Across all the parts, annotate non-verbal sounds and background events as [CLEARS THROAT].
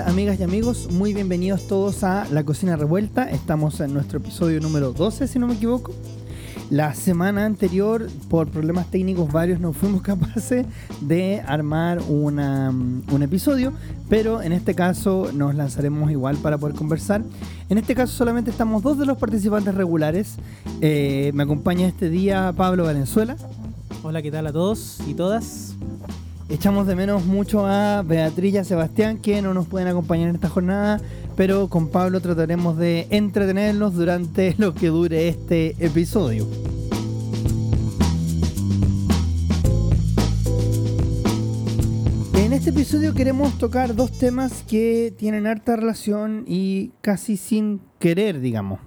Amigas y amigos, muy bienvenidos todos a La Cocina Revuelta. Estamos en nuestro episodio número 12, si no me equivoco. La semana anterior, por problemas técnicos varios, no fuimos [LAUGHS] capaces de armar una, un episodio, pero en este caso nos lanzaremos igual para poder conversar. En este caso solamente estamos dos de los participantes regulares. Eh, me acompaña este día Pablo Valenzuela. Hola, ¿qué tal a todos y todas? Echamos de menos mucho a Beatriz y a Sebastián que no nos pueden acompañar en esta jornada, pero con Pablo trataremos de entretenerlos durante [LAUGHS] lo que dure este episodio. En este episodio queremos tocar dos temas que tienen harta relación y casi sin querer, digamos.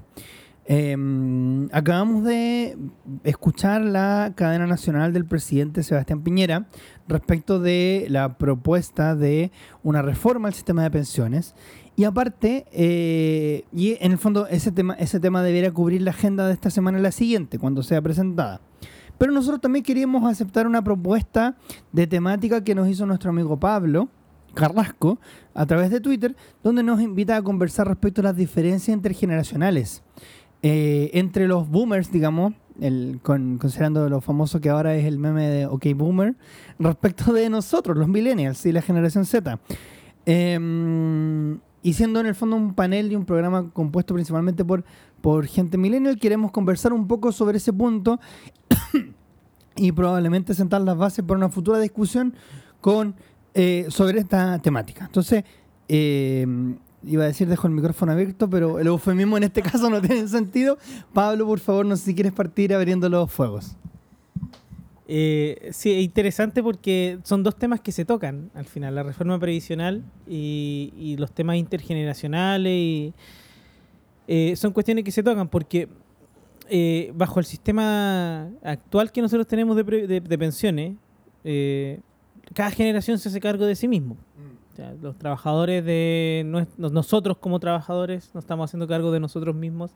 Em, acabamos de escuchar la cadena nacional del presidente Sebastián Piñera respecto de la propuesta de una reforma al sistema de pensiones. Y aparte, eh, y en el fondo ese tema, ese tema debería cubrir la agenda de esta semana y la siguiente, cuando sea presentada. Pero nosotros también queríamos aceptar una propuesta de temática que nos hizo nuestro amigo Pablo, Carrasco a través de Twitter, donde nos invita a conversar respecto a las diferencias intergeneracionales. Eh, entre los boomers, digamos, el, considerando lo famoso que ahora es el meme de OK Boomer, respecto de nosotros, los millennials y la generación Z. Em, y siendo en el fondo un panel y un programa compuesto principalmente por, por gente millennial, queremos conversar un poco sobre ese punto [COUGHS] y probablemente sentar las bases para una futura discusión con, eh, sobre esta temática. Entonces, eh, iba a decir dejo el micrófono abierto, pero el eufemismo en este [LAUGHS] caso no tiene sentido. Pablo, por favor, no sé si quieres partir abriendo los fuegos. Eh, sí, es interesante porque son dos temas que se tocan al final, la reforma previsional y, los temas intergeneracionales. Y, eh, son cuestiones que se tocan porque eh, bajo el sistema actual que nosotros tenemos de, de pensiones, cada generación se hace cargo de sí mismo. Los trabajadores de nosotros como trabajadores nos estamos haciendo cargo de nosotros mismos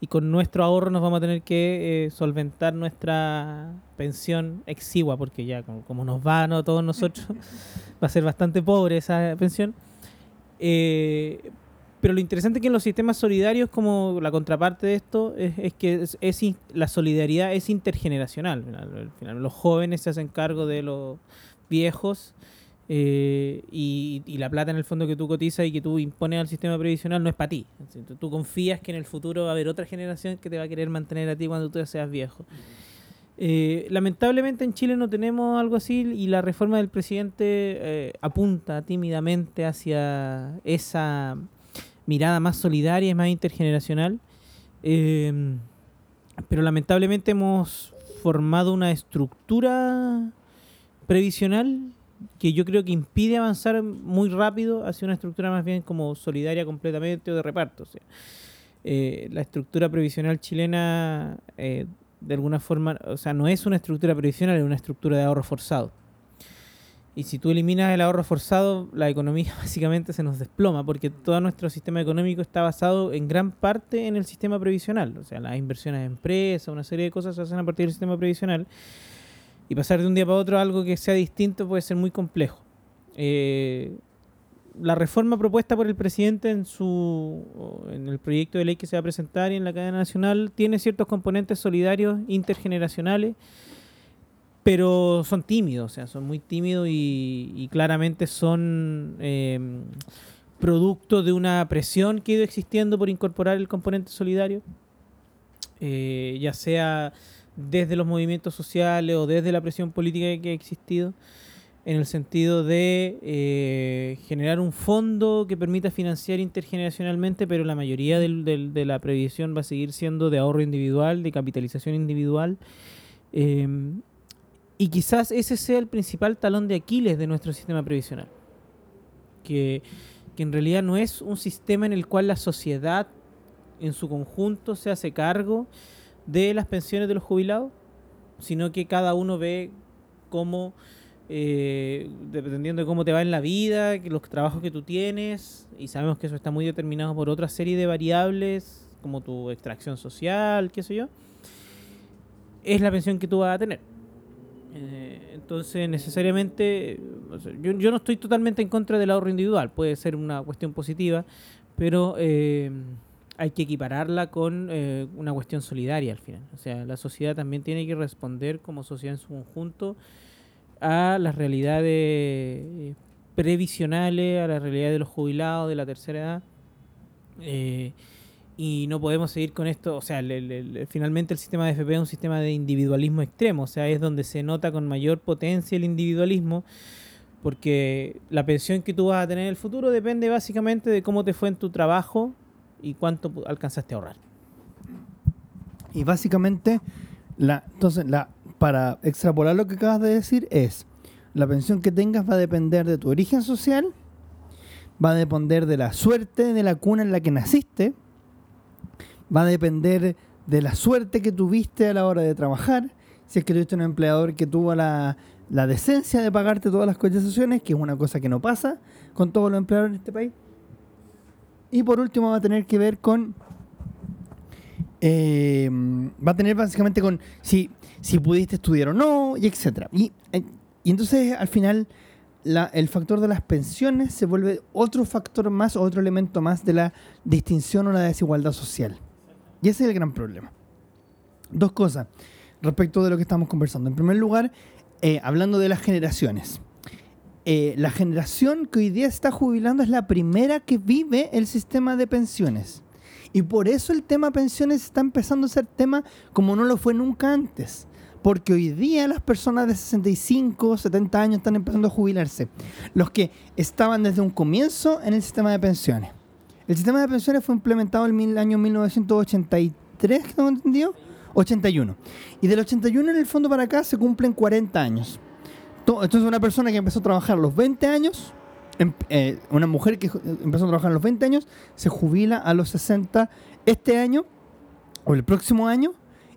y con nuestro ahorro nos vamos a tener que eh, solventar nuestra pensión exigua porque ya como, nos va a todos nosotros [LAUGHS] va a ser bastante pobre esa pensión. Eh, pero lo interesante es que en los sistemas solidarios como la contraparte de esto es, que es, la solidaridad es intergeneracional al final los jóvenes se hacen cargo de los viejos eh, y, la plata en el fondo que tú cotizas y que tú impones al sistema previsional no es para ti. Tú confías que en el futuro va a haber otra generación que te va a querer mantener a ti cuando tú seas viejo. Eh, lamentablemente en Chile no tenemos algo así y la reforma del presidente eh, apunta tímidamente hacia esa mirada más solidaria y más intergeneracional. pero lamentablemente hemos formado una estructura previsional que yo creo que impide avanzar muy rápido hacia una estructura más bien como solidaria completamente o de reparto. Eh, la estructura previsional chilena, eh, de alguna forma, o sea, no es una estructura previsional, es una estructura de ahorro forzado. Y si tú eliminas el ahorro forzado, la economía [LAUGHS] básicamente se nos desploma, porque todo nuestro sistema económico está basado en gran parte en el sistema previsional. O sea, las inversiones en empresas, una serie de cosas se hacen a partir del sistema previsional y pasar de un día para otro a algo que sea distinto puede ser muy complejo. Eh, la reforma propuesta por el presidente en su en el proyecto de ley que se va a presentar y en la cadena nacional tiene ciertos componentes solidarios intergeneracionales pero son tímidos o sea son muy tímidos y, claramente son em, producto de una presión que ha ido existiendo por incorporar el componente solidario eh, ya sea desde los movimientos sociales o desde la presión política que ha existido, en el sentido de eh, generar un fondo que permita financiar intergeneracionalmente, pero la mayoría de la previsión va a seguir siendo de ahorro individual, de capitalización individual. Em, y quizás ese sea el principal talón de Aquiles de nuestro sistema previsional. Que, que en realidad no es un sistema en el cual la sociedad en su conjunto se hace cargo de las pensiones de los jubilados, sino que cada uno ve cómo, eh, dependiendo de cómo te va en la vida, los trabajos que tú tienes, y sabemos que eso está muy determinado por otra serie de variables, como tu extracción social, qué sé yo, es la pensión que tú vas a tener. Eh, entonces, necesariamente, yo, yo no estoy totalmente en contra del ahorro individual, puede ser una cuestión positiva, pero eh, hay que equipararla con eh, una cuestión solidaria al final. O sea, la sociedad también tiene que responder como sociedad en su conjunto a las realidades previsionales, a la realidad de los jubilados de la tercera edad. Eh, y no podemos seguir con esto, o sea, el- el- finalmente el sistema de FP es un sistema de individualismo extremo, o sea, es donde se nota con mayor potencia el individualismo, porque la pensión que tú vas a tener en el futuro depende básicamente de cómo te fue en tu trabajo y cuánto alcanzaste a ahorrar. Y básicamente, entonces, para extrapolar lo que acabas de decir es, la pensión que tengas va a depender de tu origen social, va a depender de la suerte de la cuna en la que naciste, va a depender de la suerte que tuviste a la hora de trabajar, si es que tuviste un empleador que tuvo la, la decencia de pagarte todas las cotizaciones, que es una cosa que no pasa con todos los empleadores en este país. Y por último va a tener que ver con eh, va a tener básicamente con si, si pudiste estudiar o no, y etcétera. Y, eh, y entonces al final la- el factor de las pensiones se vuelve otro factor más, otro elemento más de la distinción o la desigualdad social. Y ese es el gran problema. Dos cosas respecto de lo que estamos conversando. En primer lugar, eh, hablando de las generaciones. Eh, la generación que hoy día está jubilando es la primera que vive el sistema de pensiones. Y por eso el tema pensiones está empezando a ser tema como no lo fue nunca antes. Porque hoy día las personas de 65, 70 años están empezando a jubilarse. Los que estaban desde un comienzo en el sistema de pensiones. El sistema de pensiones fue implementado en el año 1983, ¿que tengo entendido? 81. Y del 81 en el fondo para acá se cumplen 40 años. To- Entonces una persona que empezó a trabajar a los 20 años, em- eh, una mujer que ju- empezó a trabajar a los 20 años, se jubila a los 60 este año o el próximo año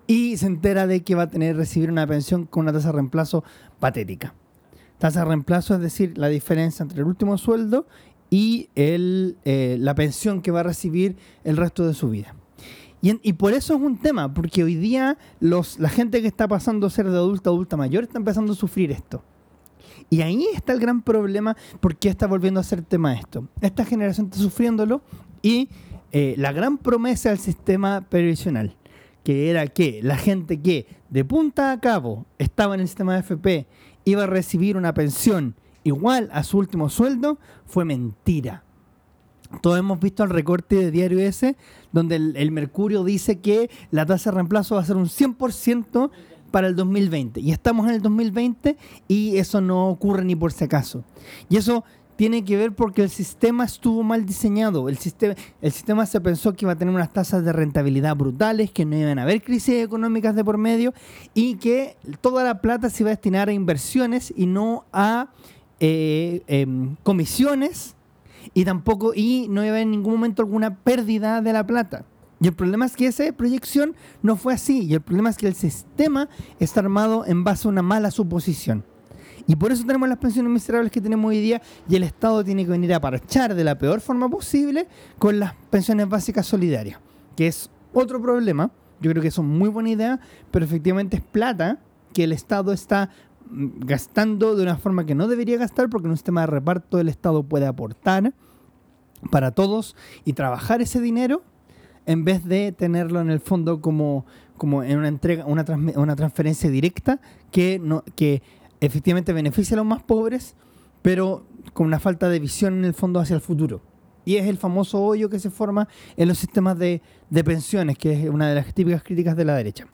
y se entera de que va a tener recibir una pensión con una tasa de reemplazo patética. Tasa de reemplazo es decir, la diferencia entre el último sueldo y el, eh, la pensión que va a recibir el resto de su vida. Y, y por eso es un tema, porque hoy día los, la gente que está pasando a ser de adulta a adulta mayor está empezando a sufrir esto. Y ahí está el gran problema, porque está volviendo a ser tema esto. Esta generación está sufriéndolo y eh, la gran promesa del sistema previsional, que era que la gente que de punta a cabo estaba en el sistema de FP iba a recibir una pensión igual a su último sueldo, fue mentira. Todos hemos visto el recorte de Diario S, donde el, el Mercurio dice que la tasa de reemplazo va a ser un 100% para el 2020. Y estamos en el 2020 y eso no ocurre ni por si acaso. Y eso tiene que ver porque el sistema estuvo mal diseñado. El sistema, el sistema se pensó que iba a tener unas tasas de rentabilidad brutales, que no iban a haber crisis económicas de por medio y que toda la plata se iba a destinar a inversiones y no a eh, em, comisiones y tampoco y no iba a haber en ningún momento alguna pérdida de la plata. Y el problema es que esa proyección no fue así. Y el problema es que el sistema está armado en base a una mala suposición. Y por eso tenemos las pensiones miserables que tenemos hoy día y el Estado tiene que venir a parchar de la peor forma posible con las pensiones básicas solidarias, que es otro problema. Yo creo que son muy buena idea, pero efectivamente es plata que el Estado está mm, gastando de una forma que no debería gastar porque en un sistema de reparto el Estado puede aportar para todos y trabajar ese dinero en vez de tenerlo en el fondo como, como en una entrega, una, transme- una transferencia directa que, no, que efectivamente beneficia a los más pobres, pero con una falta de visión en el fondo hacia el futuro. Y es el famoso hoyo que se forma en los sistemas de, de pensiones, que es una de las típicas críticas de la derecha.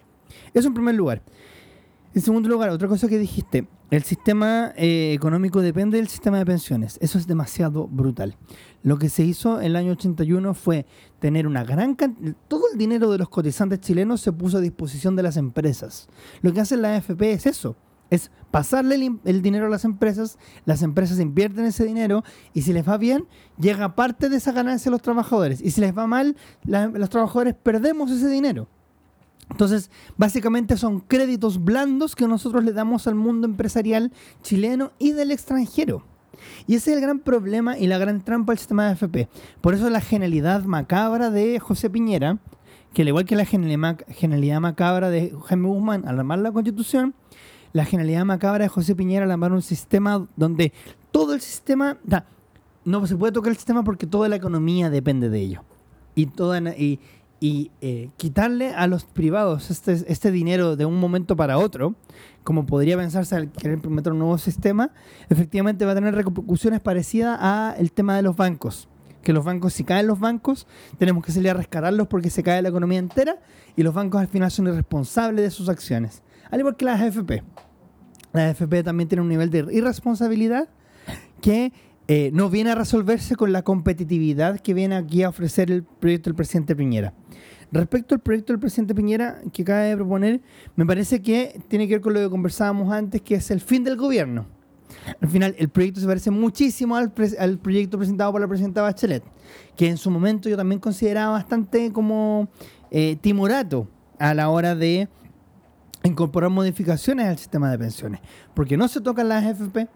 Eso en primer lugar. En segundo lugar, otra cosa que dijiste, el sistema eh, económico depende del sistema de pensiones. Eso es demasiado brutal. Lo que se hizo en el año 81 fue tener una gran cantidad, todo el dinero de los cotizantes chilenos se puso a disposición de las empresas. Lo que hace la AFP es eso, es pasarle el, el dinero a las empresas, las empresas invierten ese dinero y si les va bien, llega parte de esa ganancia a los trabajadores. Y si les va mal, los trabajadores perdemos ese dinero. Entonces, básicamente son créditos blandos que nosotros le damos al mundo empresarial chileno y del extranjero. Y ese es el gran problema y la gran trampa del sistema de AFP. Por eso la genialidad macabra de José Piñera, que al igual que la genialidad, mac- genialidad macabra de Jaime Guzmán al armar la constitución, la genialidad macabra de José Piñera al armar un sistema donde todo el sistema, no se puede tocar el sistema porque toda la economía depende de ello. Y, toda, y eh, quitarle a los privados este, este dinero de un momento para otro, como podría pensarse al querer implementar un nuevo sistema, efectivamente va a tener repercusiones parecidas al tema de los bancos. Que los bancos, si caen los bancos, tenemos que salir a rescatarlos porque se cae la economía entera y los bancos al final son irresponsables de sus acciones. Al igual que las AFP. La AFP también tiene un nivel de irresponsabilidad que eh, no viene a resolverse con la competitividad que viene aquí a ofrecer el proyecto del presidente Piñera. Respecto al proyecto del presidente Piñera que acaba de proponer, me parece que tiene que ver con lo que conversábamos antes, que es el fin del gobierno. Al final, el proyecto se parece muchísimo al, proyecto presentado por la presidenta Bachelet, que en su momento yo también consideraba bastante como eh, timorato a la hora de incorporar modificaciones al sistema de pensiones, porque no se tocan las AFP,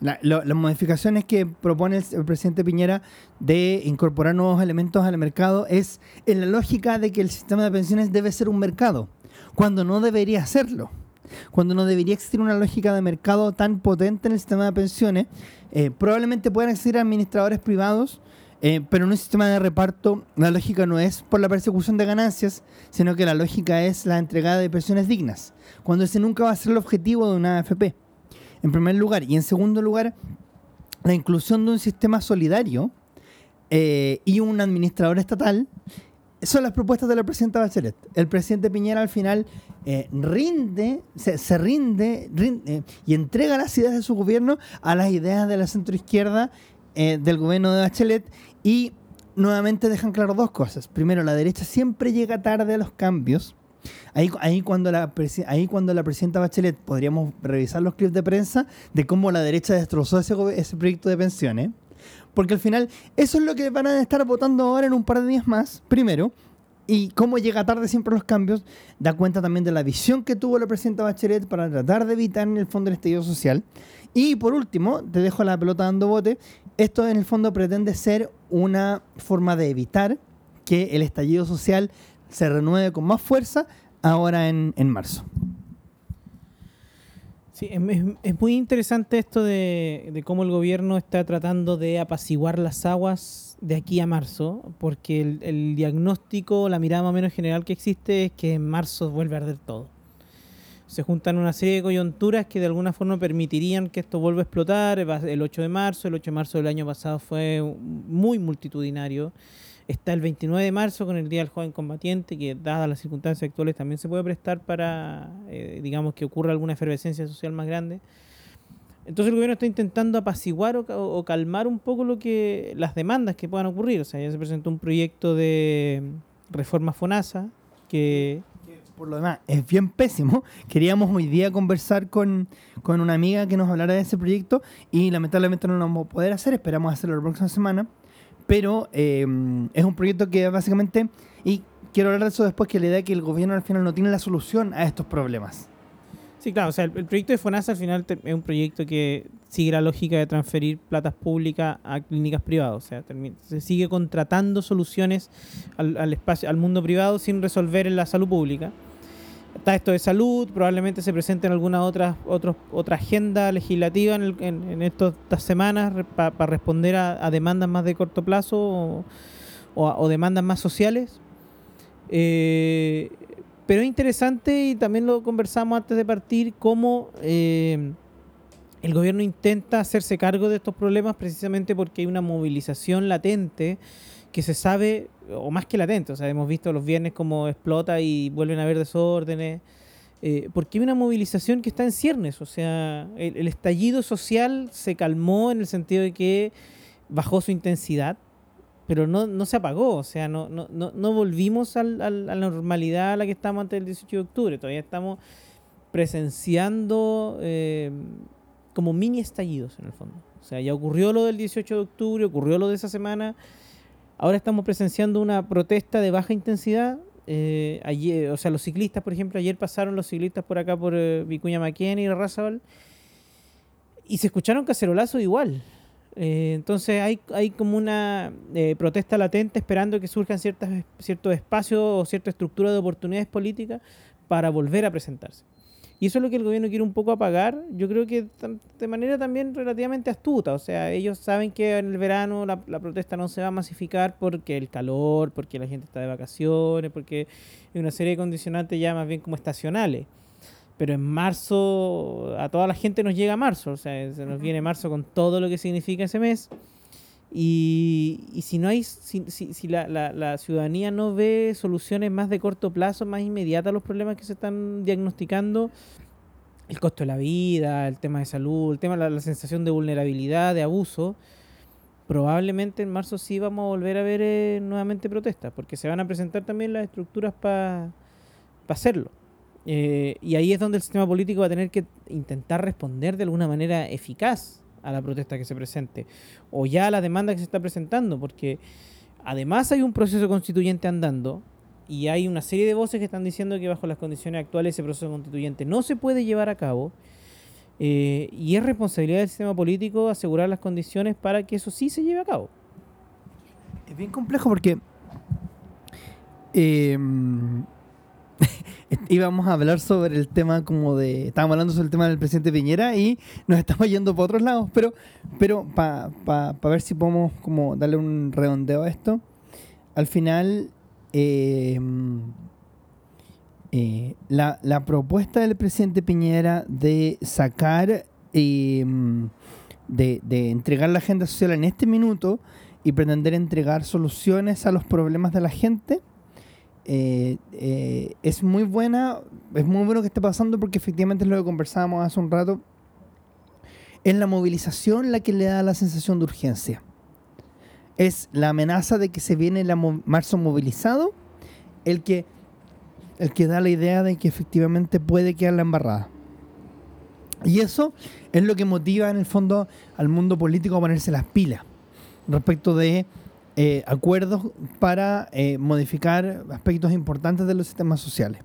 las modificaciones que propone el, presidente Piñera de incorporar nuevos elementos al mercado es en la lógica de que el sistema de pensiones debe ser un mercado, cuando no debería serlo. Cuando no debería existir una lógica de mercado tan potente en el sistema de pensiones, eh, probablemente puedan existir administradores privados, eh, pero en un sistema de reparto la lógica no es por la persecución de ganancias, sino que la lógica es la entregada de pensiones dignas, cuando ese nunca va a ser el objetivo de una AFP en primer lugar. Y en segundo lugar, la inclusión de un sistema solidario eh, y un administrador estatal son las propuestas de la presidenta Bachelet. El presidente Piñera al final eh, rinde, se, rinde, eh, y entrega las ideas de su gobierno a las ideas de la centroizquierda del gobierno de Bachelet y nuevamente dejan claro dos cosas. Primero, la derecha siempre llega tarde a los cambios Ahí, ahí, cuando la, ahí cuando la presidenta Bachelet podríamos revisar los clips de prensa de cómo la derecha destrozó ese, ese proyecto de pensiones. Porque al final eso es lo que van a estar votando ahora en un par de días más, primero. Y cómo llega tarde siempre los cambios, da cuenta también de la visión que tuvo la presidenta Bachelet para tratar de evitar en el fondo el estallido social. Y por último, te dejo la pelota dando bote, esto en el fondo pretende ser una forma de evitar que el estallido social se renueve con más fuerza ahora en, marzo. Sí, es, muy interesante esto de, cómo el gobierno está tratando de apaciguar las aguas de aquí a marzo, porque el, el, diagnóstico, la mirada más o menos general que existe es que en marzo vuelve a arder todo. Se juntan una serie de coyunturas que de alguna forma permitirían que esto vuelva a explotar. El 8 de marzo, el 8 de marzo del año pasado fue muy multitudinario. Está el 29 de marzo con el Día del Joven Combatiente, que dadas las circunstancias actuales también se puede prestar para, eh, digamos, que ocurra alguna efervescencia social más grande. Entonces el gobierno está intentando apaciguar o, calmar un poco lo que las demandas que puedan ocurrir. O sea, ya se presentó un proyecto de reforma FONASA que... Por lo demás, es bien pésimo. Queríamos hoy día conversar con, con una amiga que nos hablara de ese proyecto y lamentablemente no lo vamos a poder hacer. Esperamos hacerlo la próxima semana pero em, es un proyecto que básicamente, y quiero hablar de eso después, que la idea es que el gobierno al final no tiene la solución a estos problemas. Sí, claro, o sea, el, proyecto de FONASA al final es un proyecto que sigue la lógica de transferir platas públicas a clínicas privadas, o sea, se sigue contratando soluciones al, al, espacio, al mundo privado sin resolver en la salud pública está esto de salud, probablemente se presente en alguna otra, otra agenda legislativa en, estas semanas para responder a, demandas más de corto plazo o, demandas más sociales. Eh, pero es interesante y también lo conversamos antes de partir, cómo eh, el gobierno intenta hacerse cargo de estos problemas precisamente porque hay una movilización latente que se sabe, o más que latente, o sea, hemos visto los viernes cómo explota y vuelven a haber desórdenes, eh, porque hay una movilización que está en ciernes, o sea, el, estallido social se calmó en el sentido de que bajó su intensidad, pero no, no se apagó, o sea, no, no, no, volvimos a la normalidad a la que estamos antes del 18 de octubre, todavía estamos presenciando eh, como mini estallidos en el fondo. O sea, ya ocurrió lo del 18 de octubre, ocurrió lo de esa semana, Ahora estamos presenciando una protesta de baja intensidad. Eh, ayer, o sea, los ciclistas, por ejemplo, ayer pasaron los ciclistas por acá por eh, Vicuña Maquén y Razabal y se escucharon cacerolazos igual. Eh, entonces hay, hay como una protesta latente esperando que surjan ciertas, ciertos espacios o cierta estructura de oportunidades políticas para volver a presentarse. Y eso es lo que el gobierno quiere un poco apagar, yo creo que de manera también relativamente astuta. O sea, ellos saben que en el verano la, protesta no se va a masificar porque el calor, porque la gente está de vacaciones, porque hay una serie de condicionantes ya más bien como estacionales. Pero en marzo, a toda la gente nos llega marzo, o sea, se nos viene marzo con todo lo que significa ese mes. Y, y si no hay, si, si, la, la, la, ciudadanía no ve soluciones más de corto plazo, más inmediatas a los problemas que se están diagnosticando, el costo de la vida, el tema de salud, el tema de la, sensación de vulnerabilidad, de abuso, probablemente en marzo sí vamos a volver a ver eh, nuevamente protestas, porque se van a presentar también las estructuras para hacerlo. Eh, y ahí es donde el sistema político va a tener que intentar responder de alguna manera eficaz a la protesta que se presente o ya a la demanda que se está presentando, porque además hay un proceso constituyente andando y hay una serie de voces que están diciendo que bajo las condiciones actuales ese proceso constituyente no se puede llevar a cabo. Eh, y es responsabilidad del sistema político asegurar las condiciones para que eso sí se lleve a cabo. Es bien complejo porque eh, [LAUGHS] [LAUGHS] íbamos a hablar sobre el tema como de. Estábamos hablando sobre el tema del presidente Piñera y nos estamos [LAUGHS] yendo por otros lados, pero, pero para pa, ver si podemos como darle un redondeo a esto, al final em, eh, la, la, propuesta del presidente Piñera de sacar, em, de, de entregar la agenda social en este minuto y pretender entregar soluciones a los problemas de la gente eh, eh, es muy buena, es muy bueno que esté pasando porque efectivamente es lo que conversábamos hace un rato. Es la movilización la que le da la sensación de urgencia. Es la amenaza de que se viene el marzo movilizado el que, el que da la idea de que efectivamente puede quedar la embarrada. Y eso es lo que motiva en el fondo al mundo político a ponerse las pilas respecto de eh, acuerdos para eh, modificar aspectos importantes de los sistemas sociales.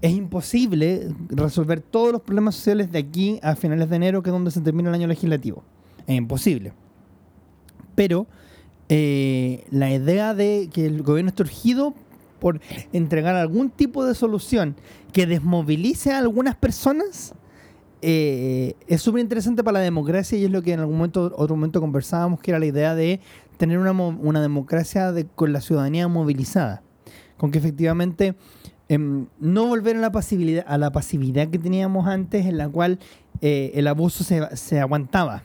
Es imposible resolver todos los problemas sociales de aquí a finales de enero, que es donde se termina el año legislativo. Es imposible. Pero eh, la idea de que el gobierno esté urgido por entregar algún tipo de solución que desmovilice a algunas personas es súper interesante para la democracia y es lo que en algún momento, otro momento conversábamos, que era la idea de tener una, una democracia con la ciudadanía movilizada, con que efectivamente em, no volver a la, pasividad, a la pasividad que teníamos antes en la cual eh, el abuso se, aguantaba.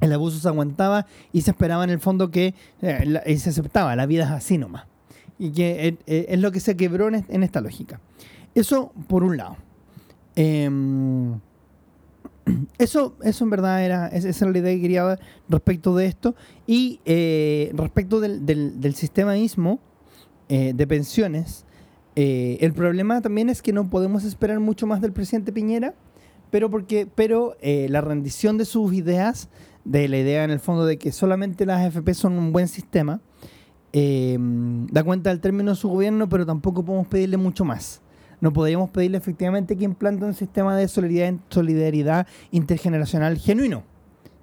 El abuso se aguantaba y se esperaba en el fondo que eh, se aceptaba, la vida es así nomás. Y que eh, es lo que se quebró en, en esta lógica. Eso por un lado. [CLEARS THROAT] Eso, eso en verdad era, esa era la idea que quería dar respecto de esto. Y eh, respecto del, del, sistema mismo eh, de pensiones, eh, el problema también es que no podemos esperar mucho más del presidente Piñera, pero, porque, pero la rendición de sus ideas, de la idea en el fondo de que solamente las AFP son un buen sistema, da cuenta del término de su gobierno, pero tampoco podemos pedirle mucho más no podríamos pedirle efectivamente que implante un sistema de solidaridad, solidaridad intergeneracional genuino.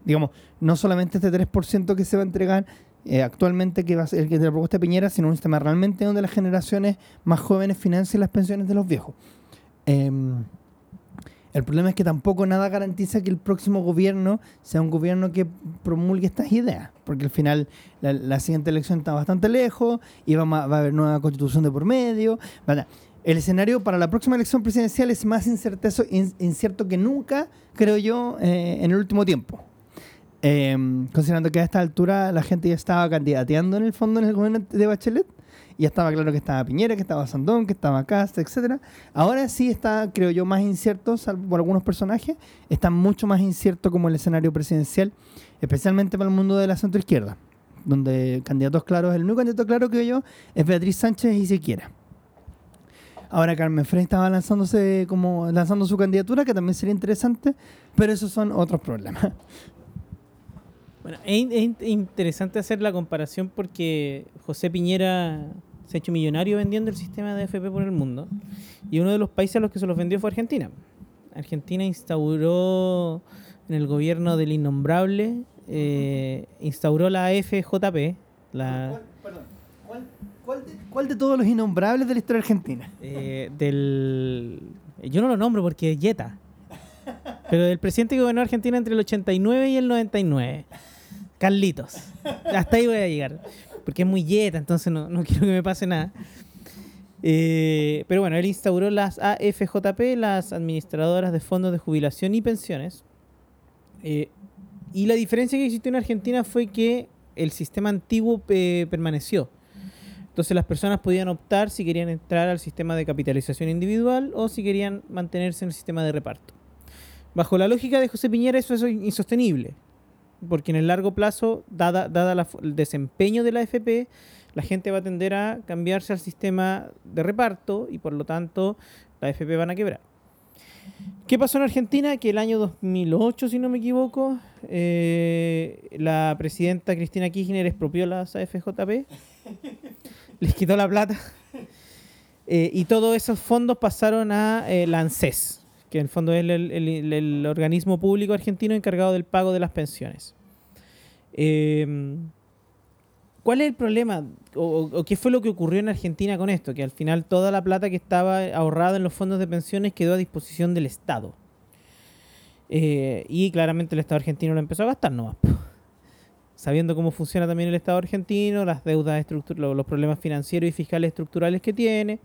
Digamos, no solamente este 3% que se va a entregar eh, actualmente, que va a ser el que te la propuesta Piñera, sino un sistema realmente donde las generaciones más jóvenes financien las pensiones de los viejos. Em, el problema es que tampoco nada garantiza que el próximo gobierno sea un gobierno que promulgue estas ideas, porque al final la, siguiente elección está bastante lejos y va, a haber nueva constitución de por medio. El escenario para la próxima elección presidencial es más incierto que nunca, creo yo, eh, en el último tiempo. Em, considerando que a esta altura la gente ya estaba candidateando en el fondo en el gobierno de Bachelet, ya estaba claro que estaba Piñera, que estaba Sandón, que estaba Casta, etcétera. Ahora sí está, creo yo, más incierto, salvo por algunos personajes, está mucho más incierto como el escenario presidencial, especialmente para el mundo de la centroizquierda, donde candidatos claros, el único candidato claro que yo es Beatriz Sánchez y siquiera. Ahora Carmen Frey estaba lanzándose como lanzando su candidatura, que también sería interesante, pero esos son otros problemas. Bueno, es, interesante hacer la comparación porque José Piñera se ha hecho millonario vendiendo el sistema de AFP por el mundo y uno de los países a los que se los vendió fue Argentina. Argentina instauró en el gobierno del innombrable, eh, instauró la AFJP, la... ¿Cuál de, todos los innombrables de la historia argentina? Eh, del Yo no lo nombro porque es Yeta. Pero el presidente que gobernó Argentina entre el 89 y el 99. Carlitos. Hasta ahí voy a llegar. Porque es muy Yeta, entonces no, no quiero que me pase nada. Eh, pero bueno, él instauró las AFJP, las administradoras de fondos de jubilación y pensiones. Eh, y la diferencia que existió en Argentina fue que el sistema antiguo eh, permaneció. Entonces las personas podían optar si querían entrar al sistema de capitalización individual o si querían mantenerse en el sistema de reparto. Bajo la lógica de José Piñera eso es insostenible, porque en el largo plazo, dada, dada el desempeño de la FP, la gente va a tender a cambiarse al sistema de reparto y por lo tanto la FP van a quebrar. ¿Qué pasó en Argentina? Que el año 2008, si no me equivoco, eh, la presidenta Cristina Kirchner expropió las AFJP, [LAUGHS] les quitó la plata [LAUGHS] eh, y todos esos fondos pasaron a eh, la ANSES, que en el fondo es el, organismo público argentino encargado del pago de las pensiones. ¿Cuál es el problema o, qué fue lo que ocurrió en Argentina con esto? Que al final toda la plata que estaba ahorrada en los fondos de pensiones quedó a disposición del Estado. Eh, y claramente el Estado argentino lo empezó a gastar nomás. Sabiendo cómo funciona también el Estado argentino, las deudas, los problemas financieros y fiscales estructurales que tiene.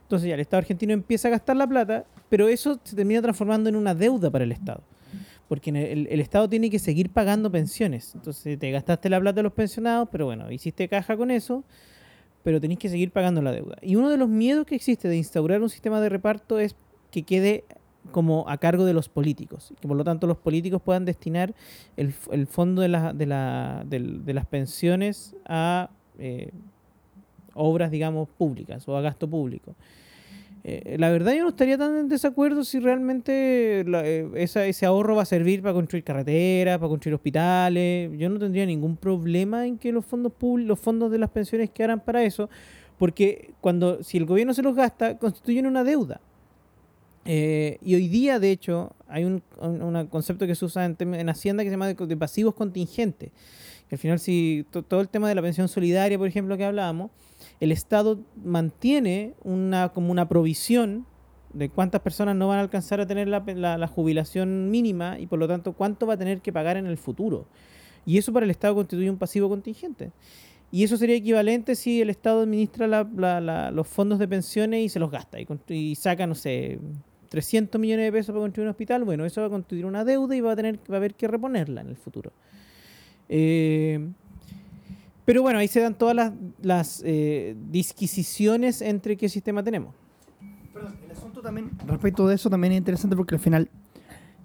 Entonces ya el Estado argentino empieza a gastar la plata, pero eso se termina transformando en una deuda para el Estado porque el, Estado tiene que seguir pagando pensiones. Entonces te gastaste la plata de los pensionados, pero bueno, hiciste caja con eso, pero tenés que seguir pagando la deuda. Y uno de los miedos que existe de instaurar un sistema de reparto es que quede como a cargo de los políticos, que por lo tanto los políticos puedan destinar el, fondo de, la, de, la, de, las pensiones a eh, obras, digamos, públicas o a gasto público. Eh, la verdad yo no estaría tan en desacuerdo si realmente eh, ese ahorro va a servir para construir carreteras, para construir hospitales. Yo no tendría ningún problema en que los fondos públicos, los fondos de las pensiones quedaran para eso, porque cuando si el gobierno se los gasta, constituyen una deuda. Eh, y hoy día, de hecho, hay un, concepto que se usa en, Hacienda que se llama de, pasivos contingentes. al final, si todo el tema de la pensión solidaria, por ejemplo, que hablábamos, el Estado mantiene una, como una provisión de cuántas personas no van a alcanzar a tener la, jubilación mínima y por lo tanto cuánto va a tener que pagar en el futuro. Y eso para el Estado constituye un pasivo contingente. Y eso sería equivalente si el Estado administra los fondos de pensiones y se los gasta y, saca, no sé, 300 millones de pesos para construir un hospital. Bueno, eso va a constituir una deuda y va a, tener, va a haber que reponerla en el futuro. Eh, pero bueno, ahí se dan todas las, las eh, disquisiciones entre qué sistema tenemos. Perdón, el asunto también, respecto de eso, también es interesante porque al final,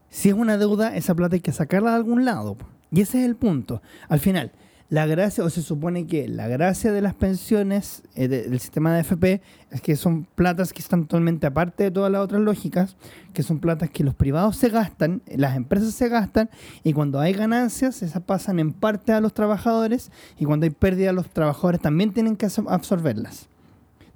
si es una deuda, esa plata hay que sacarla de algún lado. Y ese es el punto. Al final, la gracia, o se supone que la gracia de las pensiones eh, del sistema de FP es que son platas que están totalmente aparte de todas las otras lógicas, que son platas que los privados se gastan, las empresas se gastan, y cuando hay ganancias, esas pasan en parte a los trabajadores, y cuando hay pérdida, los trabajadores también tienen que absorberlas.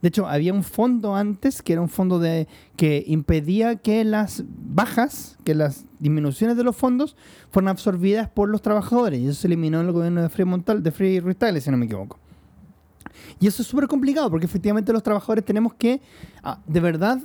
De hecho, había un fondo antes que era un fondo de que impedía que las bajas, que las disminuciones de los fondos fueran absorbidas por los trabajadores. Y eso se eliminó en el gobierno de Free Montal, de Free Restyle, si no me equivoco. Y eso es súper complicado porque efectivamente los trabajadores tenemos que, ah, de verdad,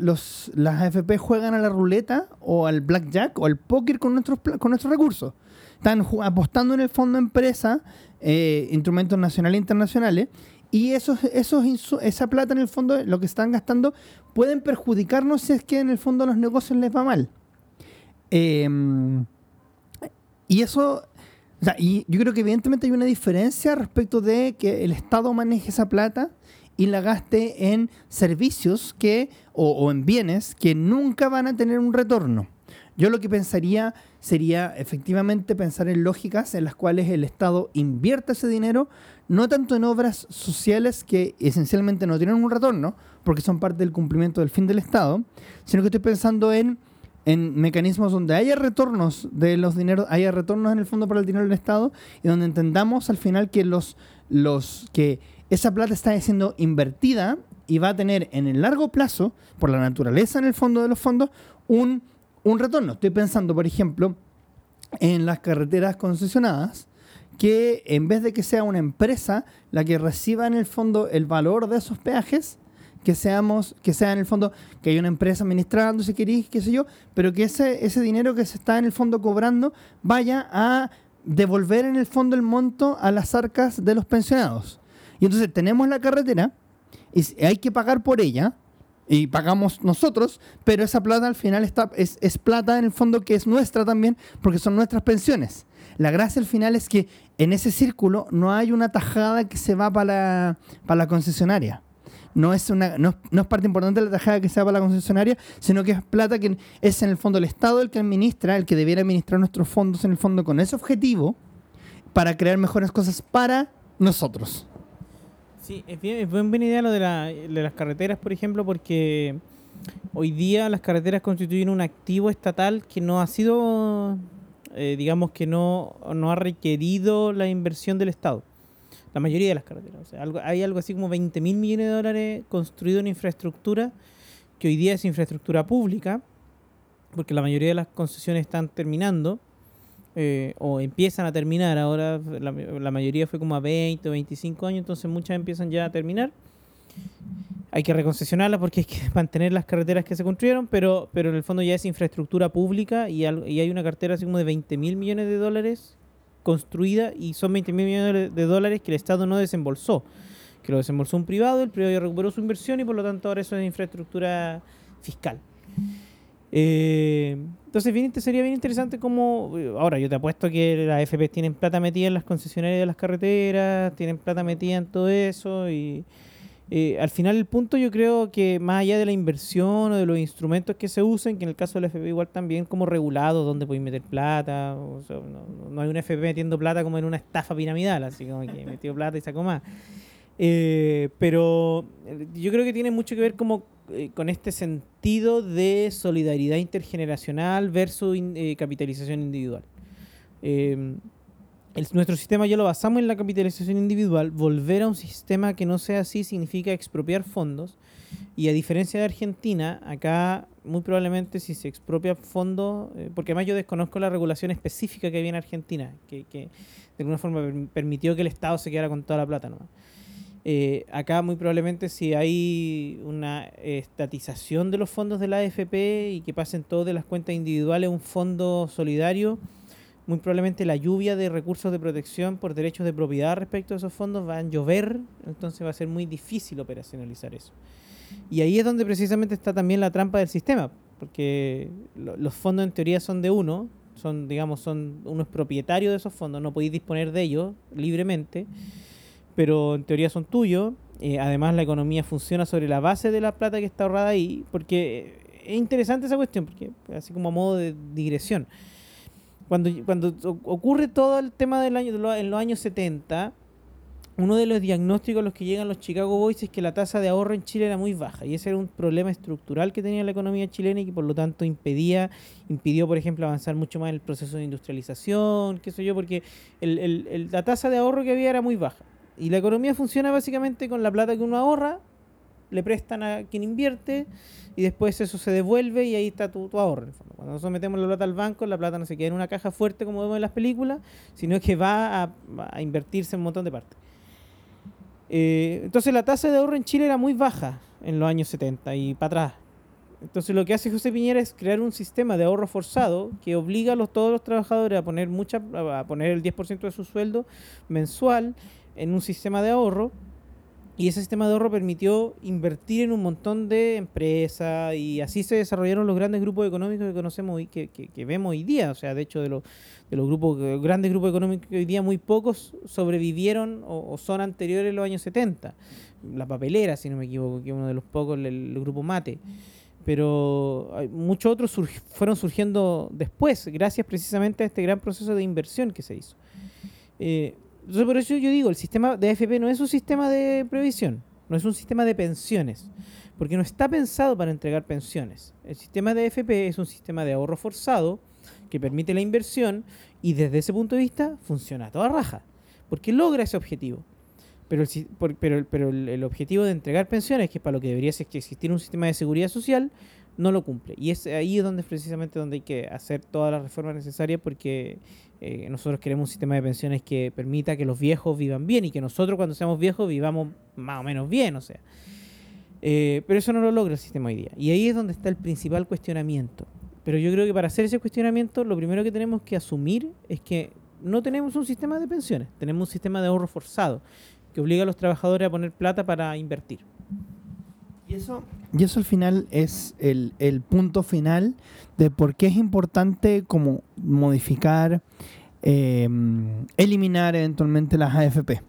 los, las AFP juegan a la ruleta o al blackjack o al póker con nuestros, con nuestros recursos. Están apostando en el fondo empresa, eh, instrumentos nacionales e internacionales, y esos, esos esa plata en el fondo, lo que están gastando, pueden perjudicarnos si es que en el fondo los negocios les va mal. Em, y eso, y yo creo que evidentemente hay una diferencia respecto de que el Estado maneje esa plata y la gaste en servicios que, o, o en bienes que nunca van a tener un retorno. Yo lo que pensaría sería efectivamente pensar en lógicas en las cuales el Estado invierta ese dinero no tanto en obras sociales que esencialmente no tienen un retorno, porque son parte del cumplimiento del fin del Estado, sino que estoy pensando en, en mecanismos donde haya retornos de los dineros, haya retornos en el fondo para el dinero del Estado y donde entendamos al final que los, los que esa plata está siendo invertida y va a tener en el largo plazo, por la naturaleza en el fondo de los fondos, un, un retorno. Estoy pensando, por ejemplo, en las carreteras concesionadas, que en vez de que sea una empresa la que reciba en el fondo el valor de esos peajes, que seamos, que sea en el fondo, que hay una empresa administrando, si queréis, qué sé yo, pero que ese, ese dinero que se está en el fondo cobrando vaya a devolver en el fondo el monto a las arcas de los pensionados. Y entonces tenemos la carretera y hay que pagar por ella, y pagamos nosotros, pero esa plata al final está, es, es, plata en el fondo que es nuestra también, porque son nuestras pensiones. La gracia al final es que en ese círculo no hay una tajada que se va para la, para la concesionaria. No es, una, no, no, es parte importante la tajada que se va para la concesionaria, sino que es plata que es en el fondo el Estado el que administra, el que debiera administrar nuestros fondos en el fondo con ese objetivo para crear mejores cosas para nosotros. Sí, es, bien, es buena idea lo de, la, de las carreteras, por ejemplo, porque hoy día las carreteras constituyen un activo estatal que no ha sido, eh, digamos que no, no ha requerido la inversión del Estado. La mayoría de las carreteras. Hay algo así como 20 mil millones de dólares construido en infraestructura, que hoy día es infraestructura pública, porque la mayoría de las concesiones están terminando eh, o empiezan a terminar. Ahora la, la, mayoría fue como a 20 o 25 años, entonces muchas empiezan ya a terminar. Hay que reconcesionarlas porque hay que [LAUGHS] mantener las carreteras que se construyeron, pero, pero en el fondo ya es infraestructura pública y, hay una cartera así como de 20 mil millones de dólares construida y son 20 mil millones de dólares que el Estado no desembolsó, que lo desembolsó un privado, el privado ya recuperó su inversión y por lo tanto ahora eso es infraestructura fiscal. Eh, entonces bien, sería bien interesante como, ahora yo te apuesto que las FP tienen plata metida en las concesionarias de las carreteras, tienen plata metida en todo eso y eh, al final el punto yo creo que más allá de la inversión o de los instrumentos que se usen, que en el caso del FP igual también como regulado, donde puedes meter plata, o sea, no, no, hay un FP metiendo plata como en una estafa piramidal, así como que [LAUGHS] metió plata y sacó más. Eh, pero yo creo que tiene mucho que ver como eh, con este sentido de solidaridad intergeneracional versus eh, capitalización individual. Nuestro sistema ya lo basamos en la capitalización individual. Volver a un sistema que no sea así significa expropiar fondos. Y a diferencia de Argentina, acá muy probablemente si se expropia fondos, eh, porque además yo desconozco la regulación específica que había en Argentina, que, de alguna forma permitió que el Estado se quedara con toda la plata. ¿no? Eh, acá muy probablemente si hay una estatización de los fondos de la AFP y que pasen todos de las cuentas individuales a un fondo solidario, muy probablemente la lluvia de recursos de protección por derechos de propiedad respecto a esos fondos va a llover, entonces va a ser muy difícil operacionalizar eso. Y ahí es donde precisamente está también la trampa del sistema, porque lo, los fondos en teoría son de uno, son digamos son uno es propietario de esos fondos, no podéis disponer de ellos libremente pero en teoría son tuyos. Eh, además, la economía funciona sobre la base de la plata que está ahorrada ahí, porque es interesante esa cuestión, porque así como a modo de digresión. Cuando, cuando ocurre todo el tema del año, en los años 70, uno de los diagnósticos a los que llegan los Chicago Boys es que la tasa de ahorro en Chile era muy baja y ese era un problema estructural que tenía la economía chilena y que por lo tanto impedía, impidió por ejemplo avanzar mucho más en el proceso de industrialización, qué sé yo, porque el, la tasa de ahorro que había era muy baja. Y la economía funciona básicamente con la plata que uno ahorra, le prestan a quien invierte y después eso se devuelve y ahí está tu, ahorro. Cuando nosotros metemos la plata al banco, la plata no se queda en una caja fuerte como vemos en las películas, sino que va a, invertirse en un montón de partes. Eh, entonces la tasa de ahorro en Chile era muy baja en los años 70 y para atrás. Entonces lo que hace José Piñera es crear un sistema de ahorro forzado que obliga a todos los trabajadores a poner mucha a poner el 10% de su sueldo mensual en un sistema de ahorro y ese sistema de ahorro permitió invertir en un montón de empresas y así se desarrollaron los grandes grupos económicos que conocemos hoy, que, que, que vemos hoy día. O sea, de hecho, de los, de los grupos, grandes grupos económicos hoy día muy pocos sobrevivieron o, son anteriores a los años 70. La papelera, si no me equivoco, que es uno de los pocos, el, grupo Mate. Pero muchos otros fueron surgiendo después, gracias precisamente a este gran proceso de inversión que se hizo. Eh, entonces, por eso yo digo, el sistema de AFP no es un sistema de previsión, no es un sistema de pensiones, porque no está pensado para entregar pensiones. El sistema de AFP es un sistema de ahorro forzado que permite la inversión y desde ese punto de vista funciona a toda raja, porque logra ese objetivo. Pero el, pero, pero el, objetivo de entregar pensiones, que es para lo que debería existir un sistema de seguridad social, no lo cumple. Y es ahí es donde precisamente donde hay que hacer todas las reformas necesarias porque eh, nosotros queremos un sistema de pensiones que permita que los viejos vivan bien y que nosotros cuando seamos viejos vivamos más o menos bien, o sea. Eh, pero eso no lo logra el sistema hoy día. Y ahí es donde está el principal cuestionamiento. Pero yo creo que para hacer ese cuestionamiento, lo primero que tenemos que asumir es que no tenemos un sistema de pensiones, tenemos un sistema de ahorro forzado que obliga a los trabajadores a poner plata para invertir. Y eso, y eso al final es el, el punto final de por qué es importante como modificar, eh, eliminar eventualmente las AFP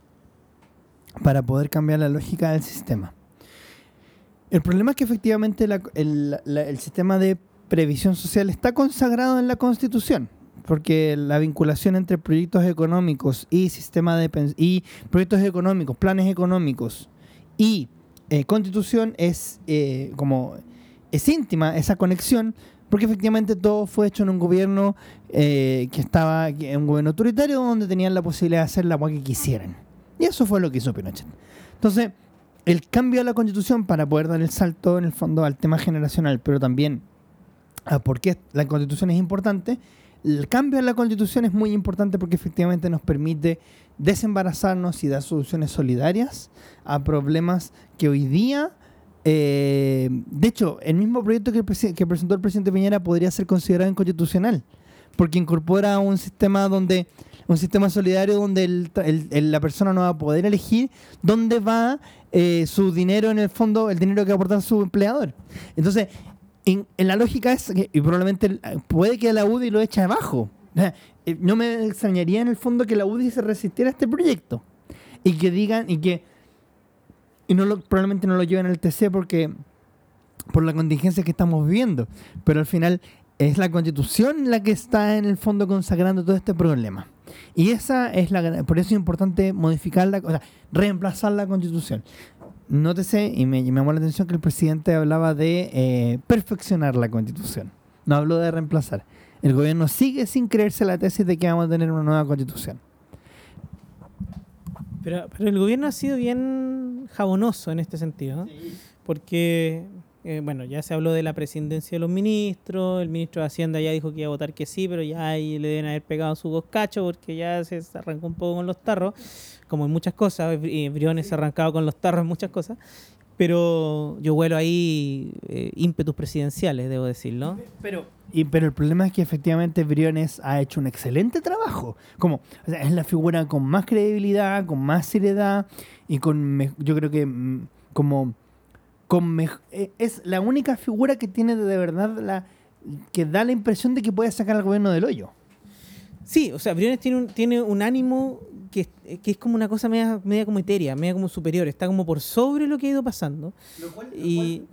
para poder cambiar la lógica del sistema. El problema es que efectivamente el, el sistema de previsión social está consagrado en la Constitución, porque la vinculación entre proyectos económicos y sistema de y proyectos económicos, planes económicos y eh, Constitución es eh, como es íntima esa conexión, porque efectivamente todo fue hecho en un gobierno eh, que estaba en un gobierno autoritario donde tenían la posibilidad de hacer la agua que quisieran. Y eso fue lo que hizo Pinochet. Entonces, el cambio a la constitución para poder dar el salto en el fondo al tema generacional, pero también a por qué la constitución es importante, el cambio a la constitución es muy importante porque efectivamente nos permite desembarazarnos y dar soluciones solidarias a problemas que hoy día, eh, de hecho, el mismo proyecto que, que presentó el presidente Piñera podría ser considerado inconstitucional, porque incorpora un sistema donde un sistema solidario donde el el- el- la persona no va a poder elegir dónde va eh, su dinero en el fondo, el dinero que va a aportar su empleador. Entonces, en, en la lógica es que y probablemente el- puede que la UDI lo eche abajo. Eh, No me extrañaría en el fondo que la UDI se resistiera a este proyecto y que digan y que y no lo, probablemente no lo lleven al TC porque por la contingencia que estamos viviendo, pero al final es la constitución la que está en el fondo consagrando todo este problema. Y esa es la por eso es importante modificarla, o sea, reemplazar la constitución. Nótese, y me, y me llamó la atención que el presidente hablaba de eh, perfeccionar la constitución. No habló de reemplazar. El gobierno sigue sin creerse la tesis de que vamos a tener una nueva constitución. Pero, pero el gobierno ha sido bien jabonoso en este sentido, ¿no? porque, eh, bueno, ya se habló de la presidencia de los ministros, el ministro de Hacienda ya dijo que iba a votar que sí, pero ya ahí le deben haber pegado su cachos porque ya se arrancó un poco con los tarros, como en muchas cosas, Briones se arrancado con los tarros en muchas cosas, pero yo huelo ahí eh, ímpetus presidenciales, debo decirlo. Pero, y, pero el problema es que efectivamente Briones ha hecho un excelente trabajo. Como, o sea, es la figura con más credibilidad, con más seriedad y con, yo creo que mm, como, con eh, es la única figura que tiene de verdad la que da la impresión de que puede sacar al gobierno del hoyo. Sí, o sea, Briones tiene un, tiene un ánimo que, es- que es como una cosa media, media como etérea, media como superior, está como por sobre lo que ha ido pasando. Lo cual, Y-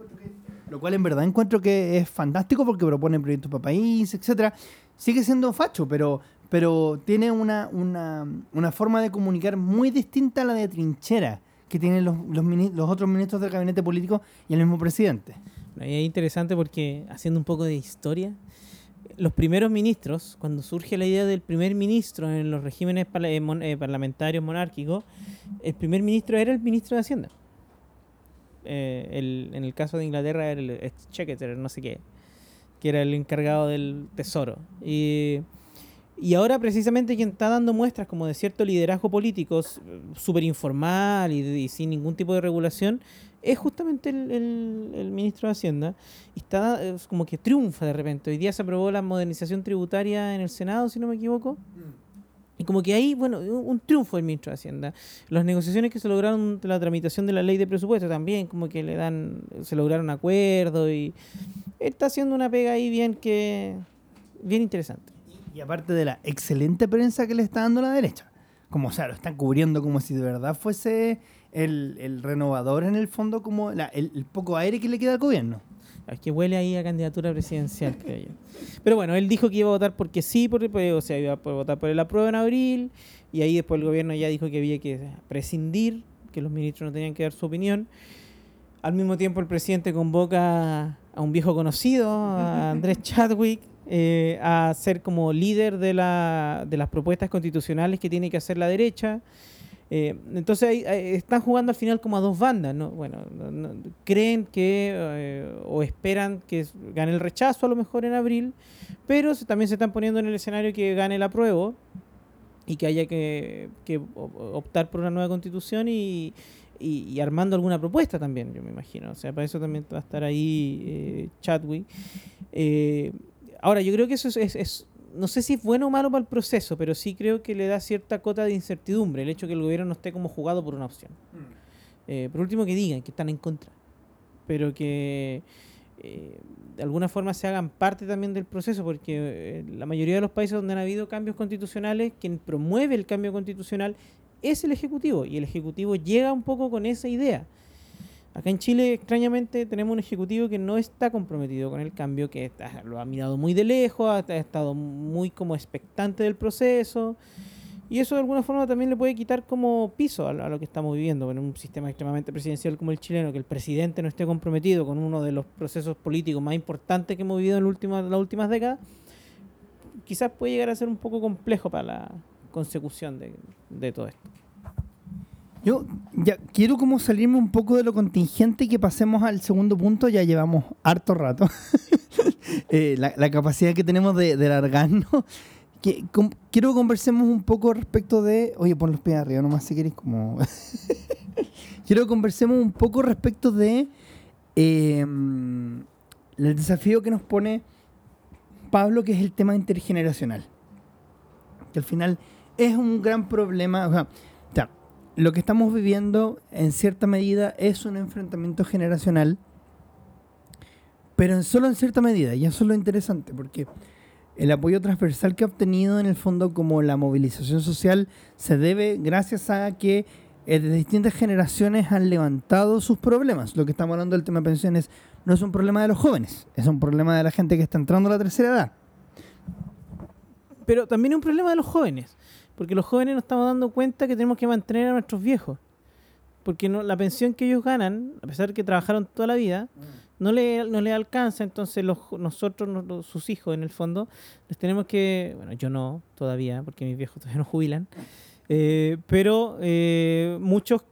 lo cual en verdad encuentro que es fantástico porque propone proyectos para país, etcétera. Sigue siendo facho, pero, pero tiene una, una, una forma de comunicar muy distinta a la de trinchera que tienen los, los, los otros ministros del gabinete político y el mismo presidente. Ahí es interesante porque, haciendo un poco de historia, los primeros ministros, cuando surge la idea del primer ministro en los regímenes eh, mon- eh, parlamentarios monárquicos, el primer ministro era el ministro de Hacienda. Eh, el- en el caso de Inglaterra era el exchequer, no sé qué, que era el encargado del tesoro. Y, y ahora precisamente quien está dando muestras como de cierto liderazgo político súper informal y, y sin ningún tipo de regulación es justamente el, el- el ministro de Hacienda. Y está es como que triunfa de repente. Hoy día se aprobó la modernización tributaria en el Senado, si no me equivoco. Y como que ahí, bueno, un un triunfo del ministro de Hacienda. Las negociaciones que se lograron de la tramitación de la ley de presupuesto también, como que le dan, se lograron acuerdos y está haciendo una pega ahí bien que, bien interesante. Y aparte de la excelente prensa que le está dando la derecha. Como, o sea, lo están cubriendo como si de verdad fuese el, el renovador en el fondo, como la- el, el poco aire que le queda al gobierno. Es que huele ahí a candidatura presidencial, creo yo. Pero bueno, él dijo que iba a votar porque sí, por, por- o sea, iba a votar por el apruebo en abril, y ahí después el gobierno ya dijo que había que prescindir, que los ministros no tenían que dar su opinión. Al mismo tiempo el presidente convoca a un viejo conocido, a [LAUGHS] Andrés Chadwick, eh, a ser como líder de, la, de las propuestas constitucionales que tiene que hacer la derecha. Eh, entonces ahí están jugando al final como a dos bandas, ¿no? Bueno, no- creen que eh, o esperan que gane el rechazo a lo mejor en abril, pero también se están poniendo en el escenario que gane el apruebo y que haya que, que optar por una nueva constitución y, y, armando alguna propuesta también, yo me imagino. O sea, para eso también va a estar ahí eh, Chadwick. Eh, ahora, yo creo que eso es, no sé si es bueno o malo para el proceso, pero sí creo que le da cierta cota de incertidumbre el hecho que el gobierno no esté como jugado por una opción. Mm. Eh, por último, que digan que están en contra, pero que de alguna forma se hagan parte también del proceso, porque la mayoría de los países donde han habido cambios constitucionales, quien promueve el cambio constitucional es el Ejecutivo y el Ejecutivo llega un poco con esa idea. Acá en Chile, extrañamente, tenemos un Ejecutivo que no está comprometido con el cambio, que lo ha mirado muy de lejos, ha, estado muy como expectante del proceso. Y eso de alguna forma también le puede quitar como piso a, lo que estamos viviendo en un sistema extremadamente presidencial como el chileno, que el presidente no esté comprometido con uno de los procesos políticos más importantes que hemos vivido en las últimas décadas, quizás puede llegar a ser un poco complejo para la, consecución de, todo esto. Yo ya quiero como salirme un poco de lo contingente y que pasemos al segundo punto, ya llevamos harto rato. [LAUGHS] Eh, la, capacidad que tenemos de, de largarnos. [LAUGHS] Quiero que conversemos un poco respecto de. Oye, pon los pies arriba nomás si queréis como. [LAUGHS] quiero que conversemos un poco respecto de. Em, el desafío que nos pone Pablo, que es el tema intergeneracional. Que al final es un gran problema. O sea, lo que estamos viviendo en cierta medida es un enfrentamiento generacional, pero en solo en cierta medida, y eso es lo interesante, porque el apoyo transversal que ha obtenido en el fondo como la movilización social se debe gracias a que eh, de distintas generaciones han levantado sus problemas. Lo que estamos hablando del tema de pensiones no es un problema de los jóvenes, es un problema de la gente que está entrando a la tercera edad. Pero también es un problema de los jóvenes. Porque los jóvenes nos estamos dando cuenta que tenemos que mantener a nuestros viejos. Porque no, la pensión que ellos ganan, a pesar de que trabajaron toda la vida, mm. no le, no le alcanza. Entonces los, nosotros, sus hijos en el fondo, les tenemos que... Bueno, yo no todavía, porque mis viejos [LAUGHS] todavía no jubilan. Eh, pero eh, muchos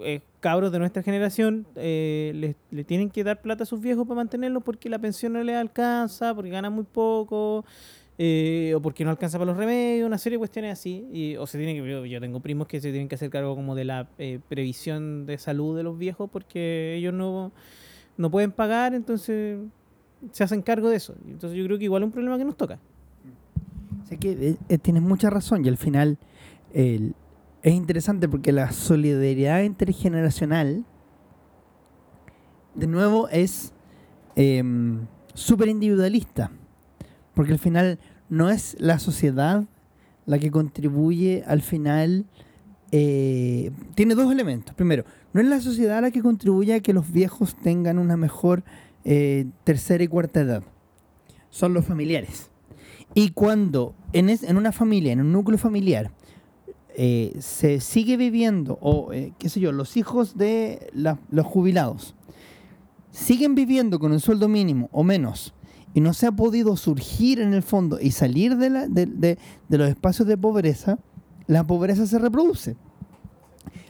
eh, cabros de nuestra generación le, le, tienen que dar plata a sus viejos para mantenerlos porque la pensión no les alcanza, porque ganan muy poco, eh, o porque no alcanza para los remedios, una serie de cuestiones así. Y, o se tiene que, yo, tengo primos que se tienen que hacer cargo como de la eh, previsión de salud de los viejos porque ellos no, no pueden pagar, entonces se hacen cargo de eso. Entonces yo creo que igual es un problema que nos toca. Sé que eh, tienes mucha razón y al final es interesante porque la solidaridad intergeneracional, de nuevo, es em, súper individualista porque al final no es la sociedad la que contribuye al final. Eh, tiene dos elementos. Primero, no es la sociedad la que contribuye a que los viejos tengan una mejor eh, tercera y cuarta edad. Son los familiares. Y cuando en, en una familia, en un núcleo familiar, eh, se sigue viviendo, o qué sé yo, los hijos de los jubilados siguen viviendo con un sueldo mínimo o menos y no se ha podido surgir en el fondo y salir de, la, de, los espacios de pobreza, la pobreza se reproduce.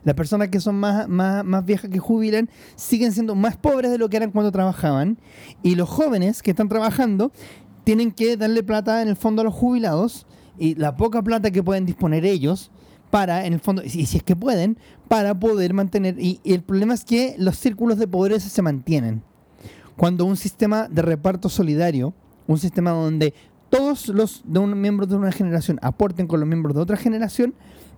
Las personas que son más, más, viejas que jubilan siguen siendo más pobres de lo que eran cuando trabajaban. Y los jóvenes que están trabajando tienen que darle plata en el fondo a los jubilados y la poca plata que pueden disponer ellos para, en el fondo, y si es que pueden, para poder mantener. y el problema es que los círculos de pobreza se mantienen cuando un sistema de reparto solidario, un sistema donde todos los de un, miembros de una generación aporten con los miembros de otra generación,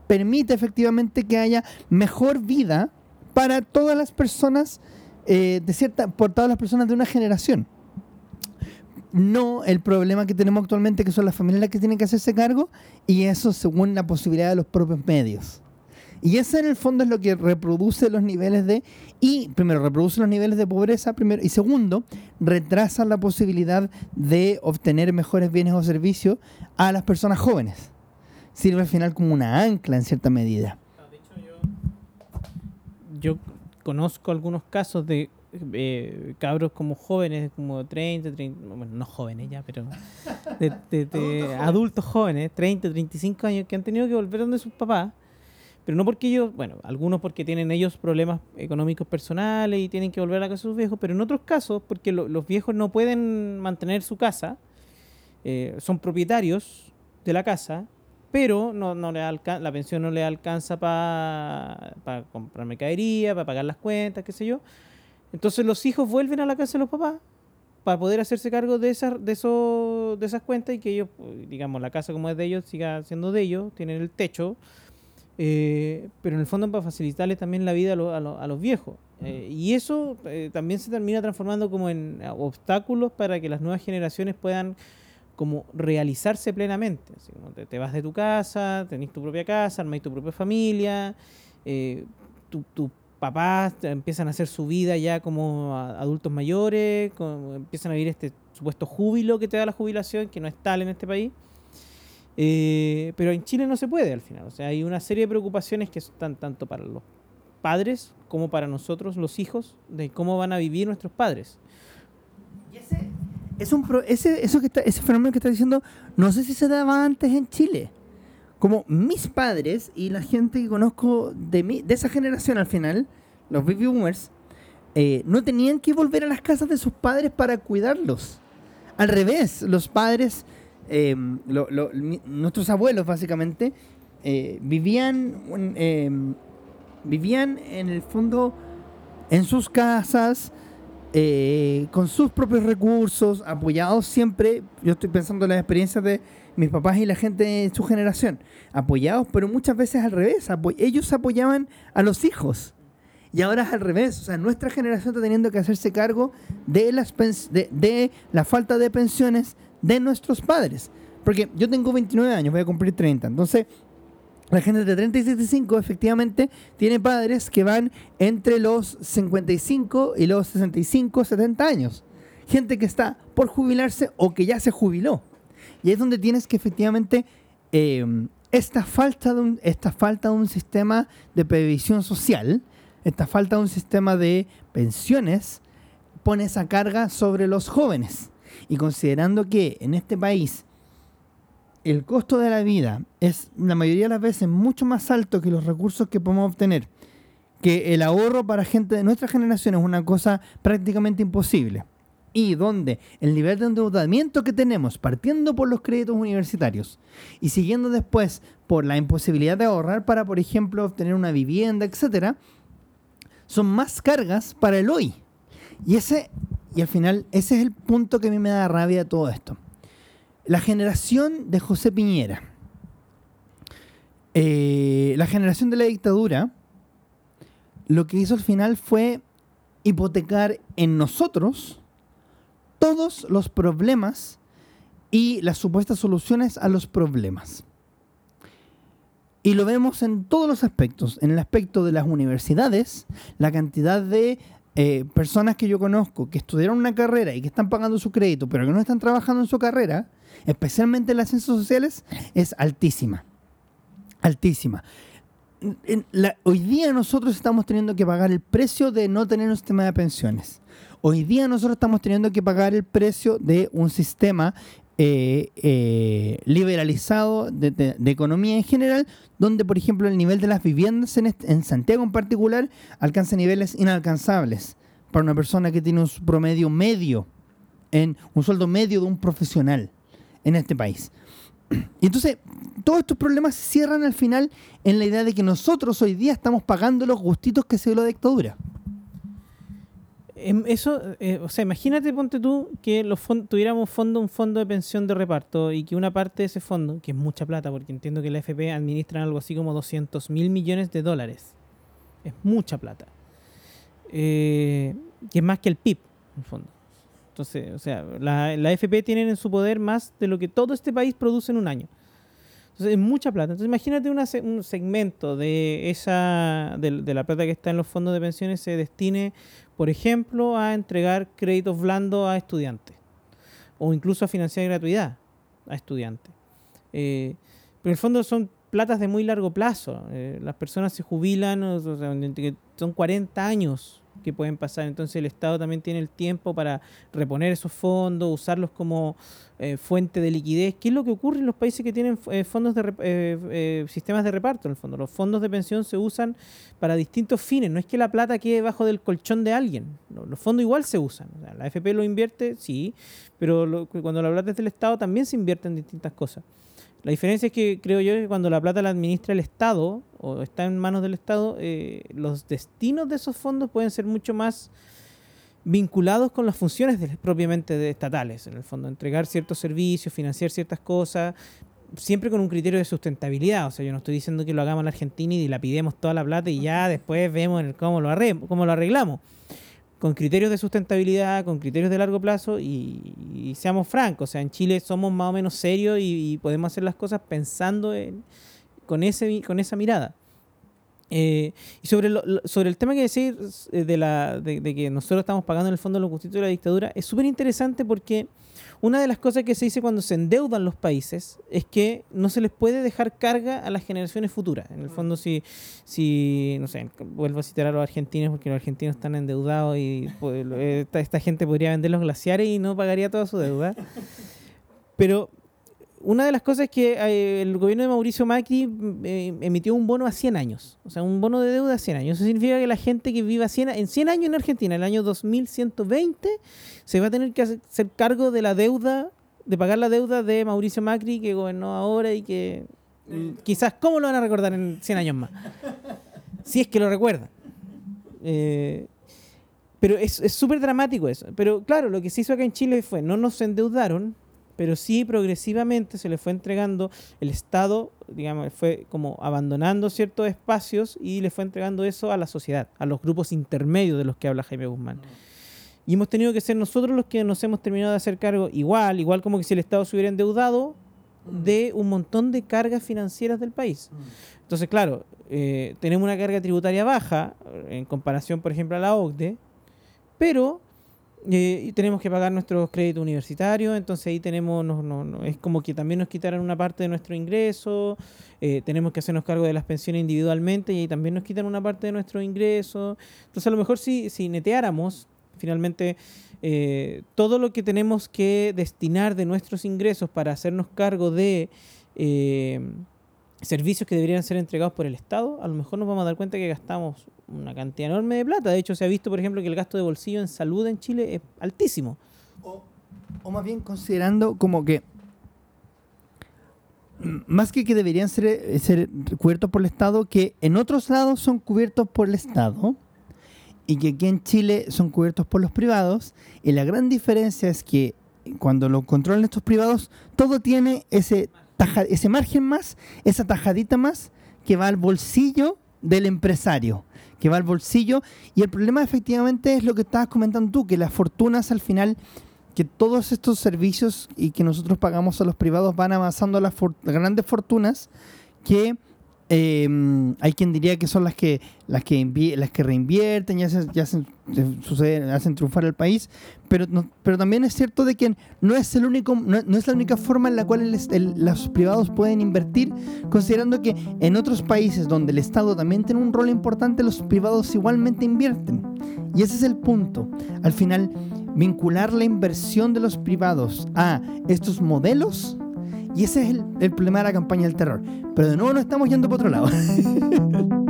permite efectivamente que haya mejor vida para todas las personas eh, de cierta, por todas las personas de una generación. No el problema que tenemos actualmente, que son las familias las que tienen que hacerse cargo, y eso según la posibilidad de los propios medios. Y ese en el fondo es lo que reproduce los niveles de, y primero reproduce los niveles de pobreza, primero, y segundo, retrasa la posibilidad de obtener mejores bienes o servicios a las personas jóvenes. Sirve al final como una ancla en cierta medida. Yo conozco algunos casos de eh, cabros como jóvenes, como 30, 30, bueno, no jóvenes ya, pero de, [LAUGHS] adultos, jóvenes. 30, 35 años, que han tenido que volver donde sus papás pero no porque ellos, bueno, algunos porque tienen ellos problemas económicos personales y tienen que volver a la casa de sus viejos, pero en otros casos porque los viejos no pueden mantener su casa, eh, son propietarios de la casa pero no, no le la pensión no le alcanza para comprar mercadería, para pagar las cuentas, qué sé yo. Entonces los hijos vuelven a la casa de los papás para poder hacerse cargo de esas, de, esos, de esas cuentas y que ellos, digamos, la casa como es de ellos, siga siendo de ellos, tienen el techo, eh, pero en el fondo para facilitarles también la vida a, lo- a lo- a los viejos. Eh, y eso eh, también se termina transformando como en eh, obstáculos para que las nuevas generaciones puedan como realizarse plenamente. Así como te, te vas de tu casa, tenés tu propia casa, armáis tu propia familia, tu- tus papás empiezan a hacer su vida ya como adultos mayores, como empiezan a vivir este supuesto júbilo que te da la jubilación, que no es tal en este país. Eh, pero en Chile no se puede al final. O sea, hay una serie de preocupaciones que están tanto para los padres como para nosotros, los hijos, de cómo van a vivir nuestros padres. Y ese, es un pro- ese, eso que está- ese fenómeno que está diciendo, no sé si se daba antes en Chile. Como mis padres y la gente que conozco de, mi, de esa generación al final, los baby boomers, eh, no tenían que volver a las casas de sus padres para cuidarlos. Al revés, los padres, mi- nuestros abuelos básicamente, eh, vivían, eh, vivían en el fondo en sus casas, eh, con sus propios recursos, apoyados siempre, yo estoy pensando en las experiencias de mis papás y la gente de su generación, apoyados, pero muchas veces al revés, ellos apoyaban a los hijos. Y ahora es al revés, o sea, nuestra generación está teniendo que hacerse cargo de, las de la falta de pensiones de nuestros padres. Porque yo tengo 29 años, voy a cumplir 30, entonces la gente de 30 y 65 efectivamente tiene padres que van entre los 55 y los 65, 70 años. Gente que está por jubilarse o que ya se jubiló. Y es donde tienes que efectivamente eh, esta, falta de esta falta de un sistema de previsión social, esta falta de un sistema de pensiones, pone esa carga sobre los jóvenes. Y considerando que en este país el costo de la vida es la mayoría de las veces mucho más alto que los recursos que podemos obtener, que el ahorro para gente de nuestra generación es una cosa prácticamente imposible. Y donde el nivel de endeudamiento que tenemos, partiendo por los créditos universitarios y siguiendo después por la imposibilidad de ahorrar para, por ejemplo, obtener una vivienda, etcétera, son más cargas para el hoy. Y ese, y al final, ese es el punto que a mí me da rabia todo esto la generación de José Piñera, eh, la generación de la dictadura, lo que hizo al final fue hipotecar en nosotros todos los problemas y las supuestas soluciones a los problemas. Y lo vemos en todos los aspectos, en el aspecto de las universidades, la cantidad de eh, personas que yo conozco que estudiaron una carrera y que están pagando su crédito, pero que no están trabajando en su carrera, especialmente en las ciencias sociales, es altísima. Altísima. Hoy día nosotros estamos teniendo que pagar el precio de no tener un sistema de pensiones. Hoy día nosotros estamos teniendo que pagar el precio de un sistema eh, eh, liberalizado de, economía en general, donde, por ejemplo, el nivel de las viviendas en, en Santiago en particular alcanza niveles inalcanzables para una persona que tiene un promedio medio, en un sueldo medio de un profesional en este país. Y entonces, todos estos problemas cierran al final en la idea de que nosotros hoy día estamos pagando los gustitos que se dio la dictadura. Em, Eso, eh, o sea, imagínate, ponte tú, que los tuviéramos fondo, un fondo de pensión de reparto y que una parte de ese fondo, que es mucha plata, porque entiendo que la FP administra algo así como 200 mil millones de dólares. Es mucha plata. Eh, que es más que el PIB, en el fondo. Entonces, o sea, la, la FP tiene en su poder más de lo que todo este país produce en un año. Entonces, es mucha plata. Entonces, imagínate una un segmento de esa de, de la plata que está en los fondos de pensiones se destine, por ejemplo, a entregar créditos blandos a estudiantes o incluso a financiar gratuidad a estudiantes. Eh, pero en el fondo son platas de muy largo plazo. Eh, las personas se jubilan, o sea, son 40 años que pueden pasar. Entonces el Estado también tiene el tiempo para reponer esos fondos, usarlos como eh, fuente de liquidez. ¿Qué es lo que ocurre en los países que tienen eh, fondos de eh, eh, sistemas de reparto? En el fondo, los fondos de pensión se usan para distintos fines. No es que la plata quede debajo del colchón de alguien. Los fondos igual se usan. La FP lo invierte, sí, pero lo- cuando la plata es del Estado también se invierte en distintas cosas. La diferencia es que creo yo que cuando la plata la administra el Estado o está en manos del Estado, eh, los destinos de esos fondos pueden ser mucho más vinculados con las funciones de- propiamente de estatales, en el fondo, entregar ciertos servicios, financiar ciertas cosas, siempre con un criterio de sustentabilidad. O sea, yo no estoy diciendo que lo hagamos en la Argentina y dilapidemos toda la plata y ya después vemos el cómo, lo cómo lo arreglamos. Con criterios de sustentabilidad, con criterios de largo plazo y, seamos francos. O sea, en Chile somos más o menos serios y, y podemos hacer las cosas pensando en, con, ese, con esa mirada. Eh, y sobre, lo- sobre el tema que decís eh, de, la, de, de que nosotros estamos pagando en el fondo los gustos de la dictadura, es súper interesante porque una de las cosas que se dice cuando se endeudan los países es que no se les puede dejar carga a las generaciones futuras. En el fondo, si, si no sé, vuelvo a citar a los argentinos porque los argentinos están endeudados y pues, lo- esta, esta gente podría vender los glaciares y no pagaría toda su deuda. [LAUGHS] Pero una de las cosas es que eh, el gobierno de Mauricio Macri mm, eh, emitió un bono a 100 años, o sea, un bono de deuda a 100 años. Eso significa que la gente que viva 100, a- en 100 años en Argentina, el año 2120, se va a tener que hacer cargo de la deuda, de pagar la deuda de Mauricio Macri, que gobernó ahora y que mm, quizás, ¿cómo lo van a recordar en 100 años más? Si es que lo recuerdan. Eh, pero es es súper dramático eso. Pero claro, lo que se hizo acá en Chile fue, no nos endeudaron, pero sí progresivamente se le fue entregando el Estado, digamos, fue como abandonando ciertos espacios y le fue entregando eso a la sociedad, a los grupos intermedios de los que habla Jaime Guzmán. Y hemos tenido que ser nosotros los que nos hemos terminado de hacer cargo, igual, igual como que si el Estado se hubiera endeudado, de un montón de cargas financieras del país. Entonces, claro, eh, tenemos una carga tributaria baja eh, en comparación, por ejemplo, a la OCDE, pero eh, y tenemos que pagar nuestros créditos universitarios, entonces ahí tenemos, no, no, no, es como que también nos quitaran una parte de nuestro ingreso, eh, tenemos que hacernos cargo de las pensiones individualmente y ahí también nos quitan una parte de nuestro ingreso. Entonces a lo mejor si, si neteáramos finalmente eh, todo lo que tenemos que destinar de nuestros ingresos para hacernos cargo de eh, servicios que deberían ser entregados por el Estado, a lo mejor nos vamos a dar cuenta que gastamos una cantidad enorme de plata. De hecho, se ha visto, por ejemplo, que el gasto de bolsillo en salud en Chile es altísimo. O, más bien considerando como que más que que deberían ser, eh, ser cubiertos por el Estado, que en otros lados son cubiertos por el Estado y que aquí en Chile son cubiertos por los privados. Y la gran diferencia es que cuando lo controlan estos privados, todo tiene ese, taja- ese margen más, esa tajadita más que va al bolsillo del empresario, que va al bolsillo. Y el problema efectivamente es lo que estabas comentando tú, que las fortunas al final, que todos estos servicios y que nosotros pagamos a los privados van avanzando a las grandes fortunas que eh, hay quien diría que son las que las que las que reinvierten y hacen, y hacen, eh, sucede- hacen triunfar al país pero no- pero también es cierto de que no es el único no, no es la única forma en la cual el el- los privados pueden invertir considerando que en otros países donde el Estado también tiene un rol importante los privados igualmente invierten. Y ese es el punto. Al final vincular la inversión de los privados a estos modelos y ese es el, problema de la campaña del terror. Pero de nuevo nos estamos yendo por otro lado. [LAUGHS]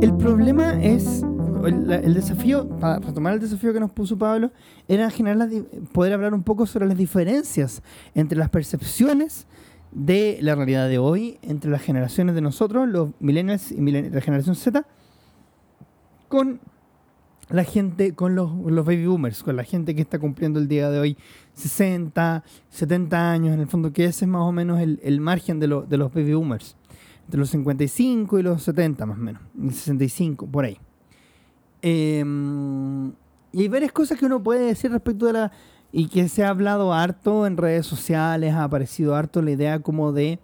el problema es, el, desafío, para retomar el desafío que nos puso Pablo, era generar las poder hablar un poco sobre las diferencias entre las percepciones de la realidad de hoy, entre las generaciones de nosotros, los millennials y millenn- la generación Z, con la gente, con los, los baby boomers, con la gente que está cumpliendo el día de hoy 60, 70 años, en el fondo, que ese es más o menos el, el margen de, lo- de los baby boomers, entre los 55 y los 70 más o menos, y 65, por ahí. Em, y hay varias cosas que uno puede decir respecto de la... Y que se ha hablado harto en redes sociales, ha aparecido harto la idea como de...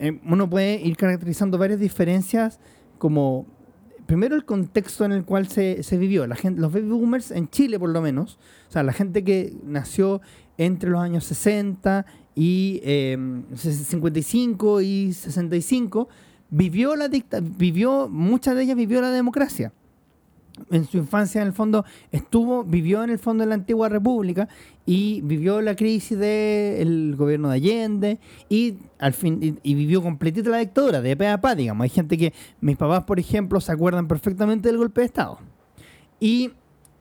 eh, uno puede ir caracterizando varias diferencias como primero el contexto en el cual se, se vivió. La gente, los baby boomers en Chile, por lo menos, o sea, la gente que nació entre los años 60 y eh, 55 y 65, vivió la dicta vivió, muchas de ellas vivió la democracia. En su infancia, en el fondo, estuvo, vivió en el fondo de la antigua república y vivió la crisis del gobierno de Allende y al fin y, y vivió completita la dictadura, de pe a pa, digamos. Hay gente que, mis papás, por ejemplo, se acuerdan perfectamente del golpe de Estado. Y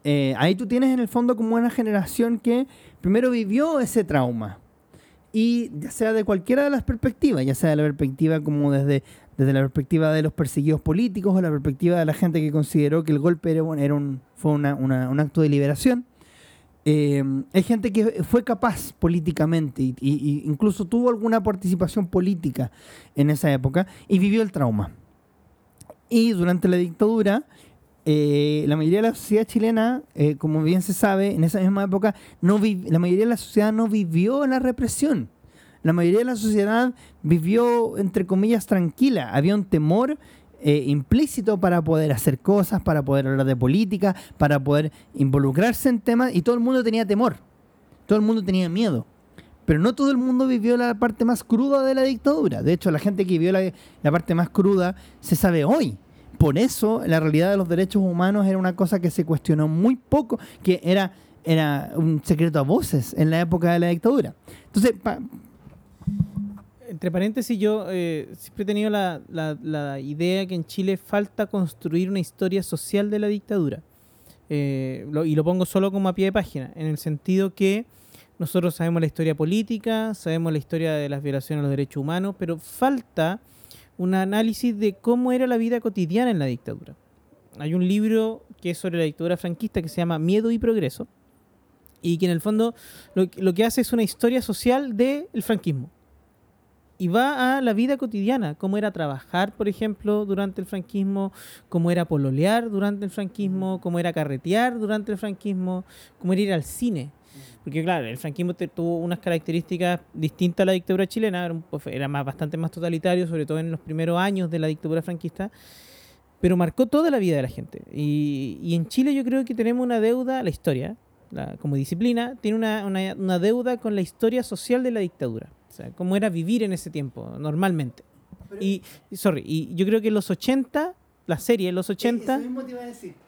eh, ahí tú tienes en el fondo como una generación que primero vivió ese trauma. Y ya sea de cualquiera de las perspectivas, ya sea de la perspectiva como desde, desde la perspectiva de los perseguidos políticos o la perspectiva de la gente que consideró que el golpe era, un- era un, fue una- una- un acto de liberación. Eh, hay gente que fue capaz políticamente y, incluso tuvo alguna participación política en esa época y vivió el trauma. Y durante la dictadura, eh, la mayoría de la sociedad chilena, eh, como bien se sabe, en esa misma época, no la mayoría de la sociedad no vivió la represión. La mayoría de la sociedad vivió, entre comillas, tranquila. Había un temor eh, implícito para poder hacer cosas, para poder hablar de política, para poder involucrarse en temas, y todo el mundo tenía temor. Todo el mundo tenía miedo. Pero no todo el mundo vivió la parte más cruda de la dictadura. De hecho, la gente que vivió la, la parte más cruda se sabe hoy. Por eso la realidad de los derechos humanos era una cosa que se cuestionó muy poco, que era, era un secreto a voces en la época de la dictadura. Entonces, pa- Entre paréntesis, yo eh, siempre he tenido la, idea que en Chile falta construir una historia social de la dictadura. Eh, y lo pongo solo como a pie de página, en el sentido que nosotros sabemos la historia política, sabemos la historia de las violaciones a los derechos humanos, pero falta un análisis de cómo era la vida cotidiana en la dictadura. Hay un libro que es sobre la dictadura franquista que se llama Miedo y Progreso, y que en el fondo lo que hace es una historia social del franquismo y va a la vida cotidiana, cómo era trabajar, por ejemplo, durante el franquismo, cómo era pololear durante el franquismo, cómo era carretear durante el franquismo, cómo era ir al cine. Porque claro, el franquismo tuvo unas características distintas a la dictadura chilena, era, más, bastante más totalitario, sobre todo en los primeros años de la dictadura franquista, pero marcó toda la vida de la gente. Y, y en Chile yo creo que tenemos una deuda, la historia, la- como disciplina, tiene una, una- una deuda con la historia social de la dictadura. O sea, cómo era vivir en ese tiempo, normalmente. Y, y sorry, y yo creo que los 80, la serie los 80,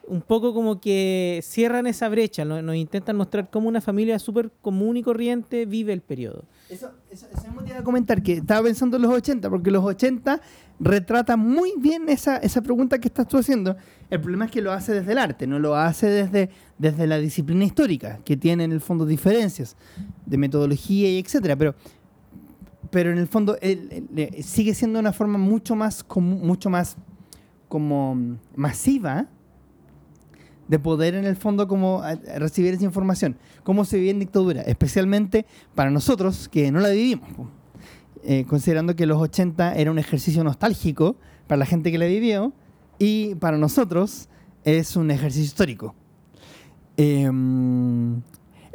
un poco como que cierran esa brecha, ¿no? nos intentan mostrar cómo una familia súper común y corriente vive el periodo. Eso, eso, eso mismo te iba a comentar, que estaba pensando en los 80, porque los 80 retrata muy bien esa, esa pregunta que estás tú haciendo. El problema es que lo hace desde el arte, no lo hace desde, desde la disciplina histórica, que tiene en el fondo diferencias de metodología y etcétera, pero pero en el fondo sigue siendo una forma mucho más mucho más como masiva de poder en el fondo como recibir esa información. Cómo se vive en dictadura, especialmente para nosotros que no la vivimos. Eh, considerando que los 80 era un ejercicio nostálgico para la gente que la vivió y para nosotros es un ejercicio histórico. Em,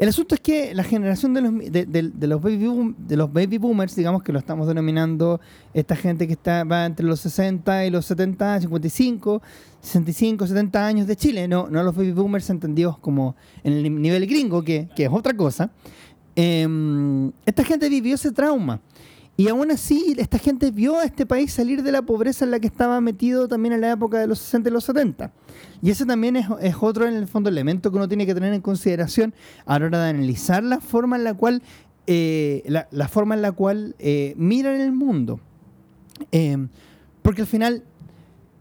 el asunto es que la generación de los, de, de- los, baby boom- de los baby boomers, digamos que lo estamos denominando esta gente que está, va entre los 60 y los 70, 55, 65, 70 años de Chile, no, no los baby boomers entendidos como en el nivel gringo, que, que es otra cosa. Em, esta gente vivió ese trauma. Y aún así, esta gente vio a este país salir de la pobreza en la que estaba metido también en la época de los 60 y los 70. Y ese también es, otro, en el fondo, elemento que uno tiene que tener en consideración a la hora de analizar la forma en la cual, eh, la, la forma en la cual eh, miran el mundo. Eh, porque al final,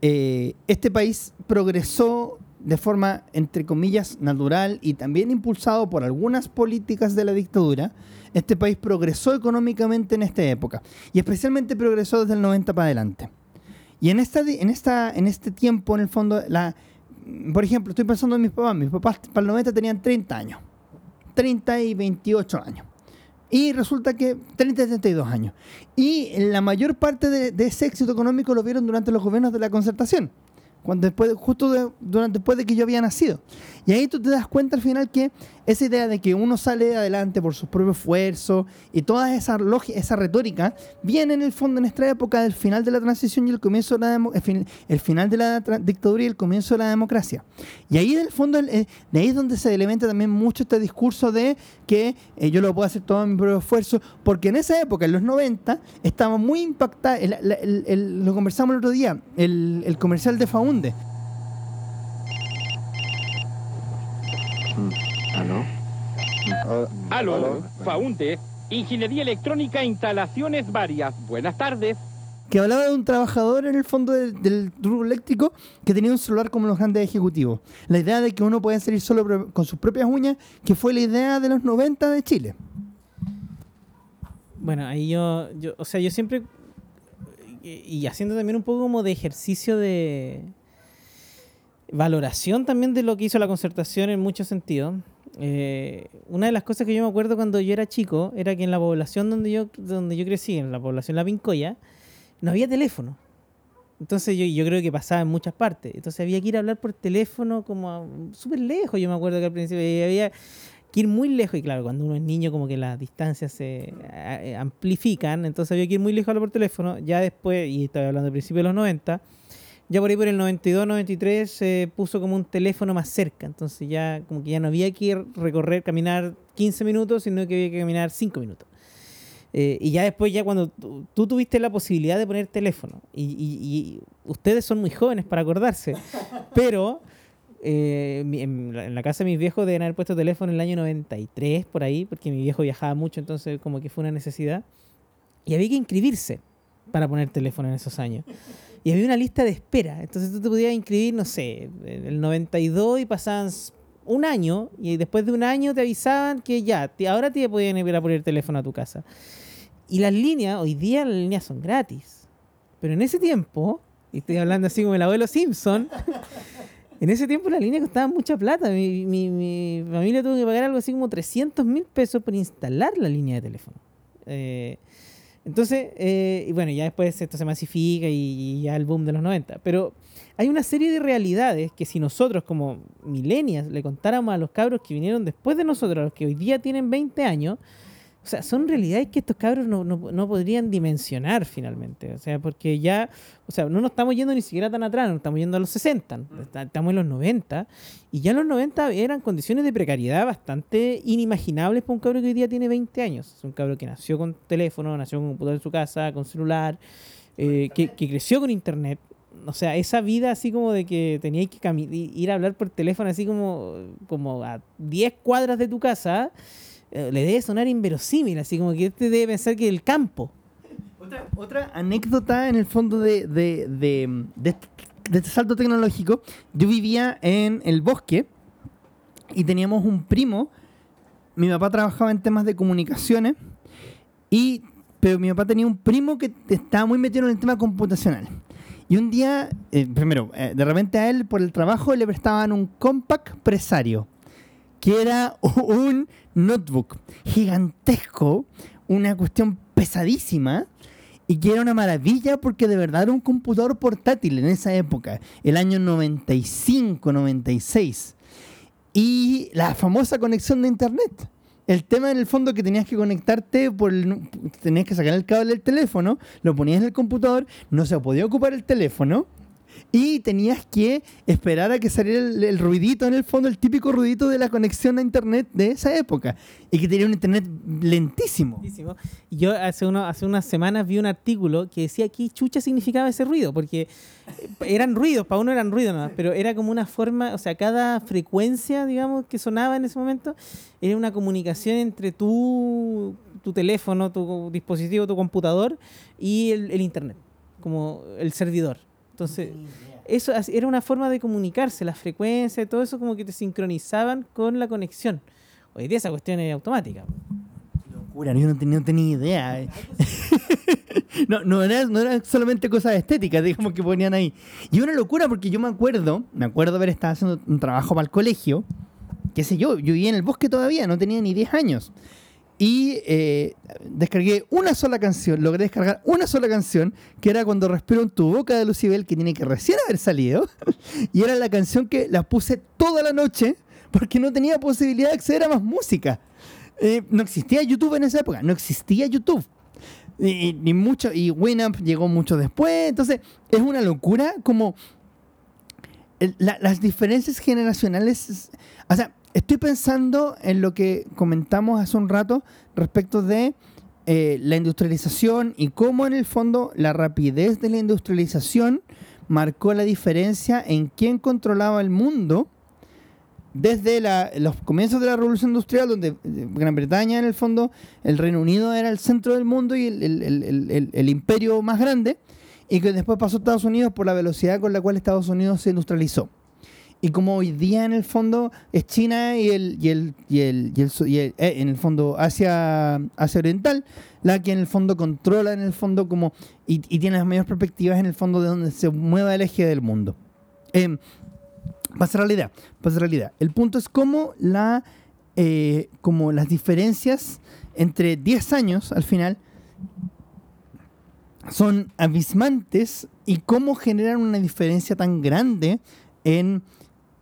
eh, este país progresó de forma, entre comillas, natural y también impulsado por algunas políticas de la dictadura. Este país progresó económicamente en esta época y especialmente progresó desde el 90 para adelante. Y en, esta, en, esta, en este tiempo, en el fondo, la, por ejemplo, estoy pensando en mis papás. Mis papás para el 90 tenían 30 años. 30 y 28 años. Y resulta que 30 y 32 años. Y la mayor parte de, de ese éxito económico lo vieron durante los gobiernos de la concertación. Cuando después, justo durante, después de que yo había nacido. Y ahí tú te das cuenta al final que esa idea de que uno sale adelante por su propio esfuerzo y toda esa, esa retórica viene en el fondo en esta época del final de la transición y el comienzo de la el, fin- el final de la dictadura y el comienzo de la democracia. Y ahí en el fondo, eh, ahí es donde se elementa también mucho este discurso de que eh, yo lo puedo hacer todo en mi propio esfuerzo, porque en esa época, en los 90, estaba muy impactada, lo conversamos el otro día, el, el comercial de Faunde. Aló, Faunde, Ingeniería Electrónica, instalaciones varias. Buenas tardes. que hablaba de un trabajador en el fondo del, del turbo eléctrico que tenía un celular como los grandes ejecutivos. La idea de que uno puede salir solo con sus propias uñas, que fue la idea de los 90 de Chile. Bueno, ahí yo, yo, o sea, yo siempre, y, y haciendo también un poco como de ejercicio de valoración también de lo que hizo la concertación en muchos sentidos. Eh, una de las cosas que yo me acuerdo cuando yo era chico era que en la población donde yo, donde yo crecí, en la población La Pincoya, no había teléfono. Entonces yo, yo creo que pasaba en muchas partes. Entonces había que ir a hablar por teléfono como súper lejos. Yo me acuerdo que al principio había que ir muy lejos. Y claro, cuando uno es niño como que las distancias se amplifican. Entonces había que ir muy lejos a hablar por teléfono. Ya después, y estaba hablando del principio de los 90, ya por ahí por el 92, 93 se puso como un teléfono más cerca. Entonces ya como que ya no había que ir, recorrer, caminar 15 minutos, sino que había que caminar 5 minutos. Eh, y ya después, ya cuando tú, tuviste la posibilidad de poner teléfono, y, y- y ustedes son muy jóvenes para acordarse, [LAUGHS] pero eh, en, la, en la casa de mis viejos deben haber puesto teléfono en el año 93, por ahí, porque mi viejo viajaba mucho, entonces como que fue una necesidad. Y había que inscribirse para poner teléfono en esos años. Y había una lista de espera, entonces tú te podías inscribir, no sé, en el 92 y pasaban un año, y después de un año te avisaban que ya, ahora te podían ir a poner teléfono a tu casa. Y las líneas, hoy día las líneas son gratis. Pero en ese tiempo, y estoy hablando así como el abuelo Simpson, [LAUGHS] en ese tiempo las líneas costaban mucha plata. Mi, mi- mi familia tuvo que pagar algo así como 300 mil pesos por instalar la línea de teléfono. Eh, entonces, eh, y bueno, ya después esto se masifica y, ya el boom de los 90. Pero hay una serie de realidades que si nosotros como millennials le contáramos a los cabros que vinieron después de nosotros, los que hoy día tienen 20 años, o sea, son realidades que estos cabros no, no- no podrían dimensionar finalmente. O sea, porque ya, o sea, no nos estamos yendo ni siquiera tan atrás, nos estamos yendo a los 60, está- estamos en los 90, y ya en los 90 eran condiciones de precariedad bastante inimaginables para un cabro que hoy día tiene 20 años. Es un cabro que nació con teléfono, nació con computador en su casa, con celular, eh, que, que creció con internet. O sea, esa vida así como de que teníais que ir a hablar por teléfono así como, como a 10 cuadras de tu casa, le debe sonar inverosímil, así como que este debe pensar que el campo. Otra, otra anécdota en el fondo de, de, de- de este, de este salto tecnológico. Yo vivía en el bosque y teníamos un primo. Mi papá trabajaba en temas de comunicaciones y pero mi papá tenía un primo que estaba muy metido en el tema computacional. Y un día, eh, primero, eh, de repente a él por el trabajo le prestaban un compact presario, que era [LAUGHS] un notebook gigantesco, una cuestión pesadísima, y que era una maravilla porque de verdad era un computador portátil en esa época, el año 95, 96. Y la famosa conexión de internet. El tema en el fondo que tenías que conectarte por el- tenías que sacar el cable del teléfono, lo ponías en el computador, no se podía ocupar el teléfono y tenías que esperar a que saliera el, ruidito en el fondo, el típico ruidito de la conexión a internet de esa época y que tenía un internet lentísimo. Yo hace, uno, hace unas semanas vi un artículo que decía qué chucha significaba ese ruido, porque eran ruidos, para uno eran ruidos nomás, pero era como una forma, o sea, cada frecuencia, digamos, que sonaba en ese momento, era una comunicación entre tu, tu teléfono, tu dispositivo, tu computador y el internet, como el servidor. Entonces, eso era una forma de comunicarse, la frecuencia, todo eso como que te sincronizaban con la conexión. Hoy día esa cuestión es automática. Locura, yo no tenía, no tenía idea. eh. [LAUGHS] no, no, era, no eran solamente cosas estéticas, digamos, que ponían ahí. Y una locura porque yo me acuerdo, me acuerdo haber estado haciendo un trabajo para el colegio, qué sé yo, yo vivía en el bosque todavía, no tenía ni 10 años. Y eh, descargué una sola canción, logré descargar una sola canción, que era Cuando respiro en tu boca de Lucibel, que tiene que recién haber salido. [LAUGHS] y era la canción que la puse toda la noche porque no tenía posibilidad de acceder a más música. Eh, no existía YouTube en esa época, no existía YouTube. Y, ni mucho, y Winamp llegó mucho después. Entonces, es una locura como las diferencias generacionales. es- O sea, estoy pensando en lo que comentamos hace un rato respecto de eh, la industrialización y cómo en el fondo la rapidez de la industrialización marcó la diferencia en quién controlaba el mundo desde los comienzos de la revolución industrial, donde eh, Gran Bretaña en el fondo, el Reino Unido era el centro del mundo y el- el imperio más grande, y que después pasó a Estados Unidos por la velocidad con la cual Estados Unidos se industrializó. Y como hoy día en el fondo es China y el, y el, y el, y el, y el- eh, en el fondo Asia, Asia Oriental, la que en el fondo controla en el fondo como y, y tiene las mayores perspectivas en el fondo de donde se mueva el eje del mundo. Eh, pasa realidad, pasa realidad. El punto es cómo la eh, como las diferencias entre 10 años al final son abismantes y cómo generan una diferencia tan grande en,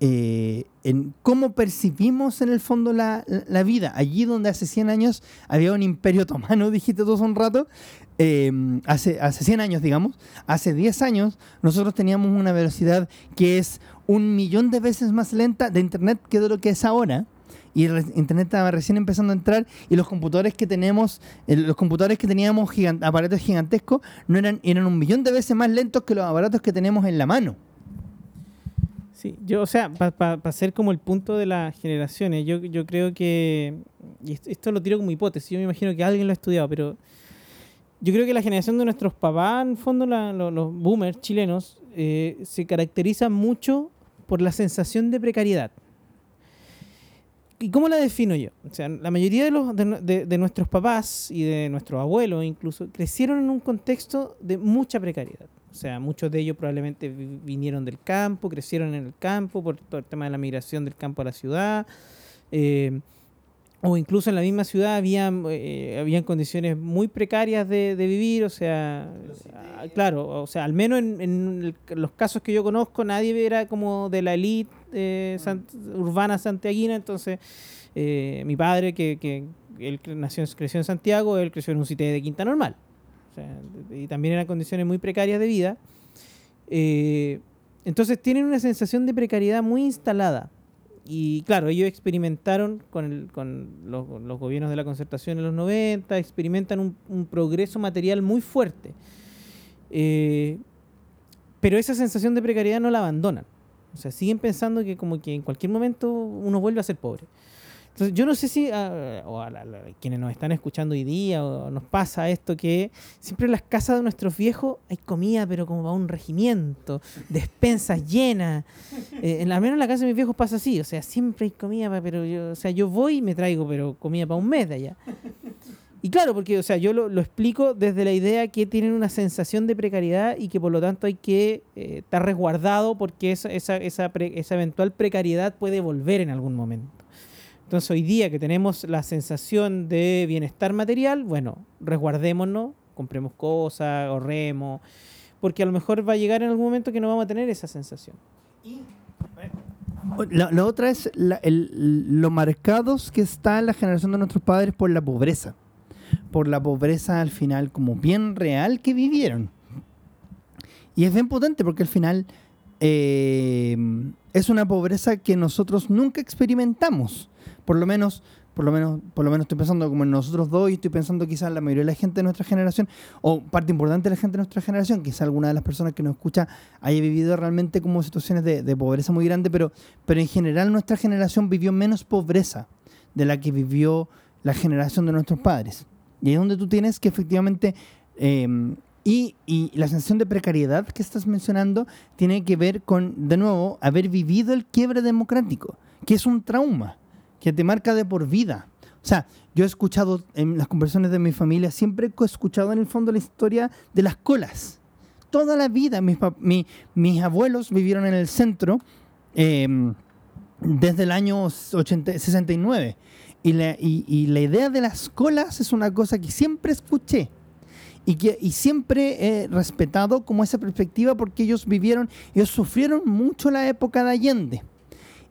eh, en cómo percibimos en el fondo la, la- vida. Allí donde hace 100 años había un imperio otomano, [LAUGHS] dijiste tú hace un rato, eh, hace, hace 100 años, digamos, hace 10 años nosotros teníamos una velocidad que es un millón de veces más lenta de Internet que de lo que es ahora. Y Internet estaba recién empezando a entrar y los computadores que tenemos, eh, los computadores que teníamos, aparatos gigantescos, no eran, eran un millón de veces más lentos que los aparatos que tenemos en la mano. Sí, yo, o sea, para ser como el punto de las generaciones, yo, yo creo que, y esto, lo tiro como hipótesis, yo me imagino que alguien lo ha estudiado, pero yo creo que la generación de nuestros papás, en fondo los boomers chilenos, eh, se caracteriza mucho por la sensación de precariedad. ¿Y cómo la defino yo? O sea, la mayoría de, los, de, de- de nuestros papás y de nuestros abuelos incluso crecieron en un contexto de mucha precariedad. O sea, muchos de ellos probablemente vi- vinieron del campo, crecieron en el campo por todo el tema de la migración del campo a la ciudad. eh, o incluso en la misma ciudad habían, eh, habían condiciones muy precarias de, de vivir, o sea, ah, claro, o sea, al menos en, los casos que yo conozco, nadie era como de la élite eh, san- urbana santiaguina, entonces eh, mi padre, que, que él nació, creció en Santiago, él creció en un sitio de quinta normal, sea, y también eran condiciones muy precarias de vida, eh, entonces tienen una sensación de precariedad muy instalada. Y claro, ellos experimentaron con, el- con los, los gobiernos de la concertación en los 90, experimentan un, un progreso material muy fuerte. Eh, pero esa sensación de precariedad no la abandonan. O sea, siguen pensando que como que en cualquier momento uno vuelve a ser pobre. Entonces, yo no sé si a, o a la- la- quienes nos están escuchando hoy día o nos pasa esto que siempre en las casas de nuestros viejos hay comida, pero como para un regimiento, despensas llenas. [LAUGHS] Eh, en al menos en la casa de mis viejos pasa así, o sea, siempre hay comida, pero yo, o sea, yo voy y me traigo, pero comida para un mes de allá. [LAUGHS] Y claro, porque, o sea, yo lo, lo explico desde la idea que tienen una sensación de precariedad y que por lo tanto hay que eh, estar resguardado porque esa, esa, esa, pre- esa eventual precariedad puede volver en algún momento. Entonces hoy día que tenemos la sensación de bienestar material, bueno, resguardémonos, compremos cosas, ahorremos, porque a lo mejor va a llegar en algún momento que no vamos a tener esa sensación. La, la otra es la- el- lo marcados que está la generación de nuestros padres por la pobreza. Por la pobreza al final como bien real que vivieron. Y es bien potente porque al final eh, es una pobreza que nosotros nunca experimentamos. Por lo menos, por lo menos, por lo menos estoy pensando como en nosotros dos y estoy pensando quizás en la mayoría de la gente de nuestra generación, o parte importante de la gente de nuestra generación, quizás alguna de las personas que nos escucha haya vivido realmente como situaciones de, de pobreza muy grande, pero, pero en general nuestra generación vivió menos pobreza de la que vivió la generación de nuestros padres. Y ahí es donde tú tienes que efectivamente... eh, y, y la sensación de precariedad que estás mencionando tiene que ver con, de nuevo, haber vivido el quiebre democrático, que es un trauma, que te marca de por vida. O sea, yo he escuchado en las conversaciones de mi familia, siempre he escuchado en el fondo la historia de las colas. Toda la vida mis, mi- mis abuelos vivieron en el centro eh, desde el año 80 69. Y la, y- y la idea de las colas es una cosa que siempre escuché y que y siempre he respetado como esa perspectiva porque ellos vivieron, ellos sufrieron mucho la época de Allende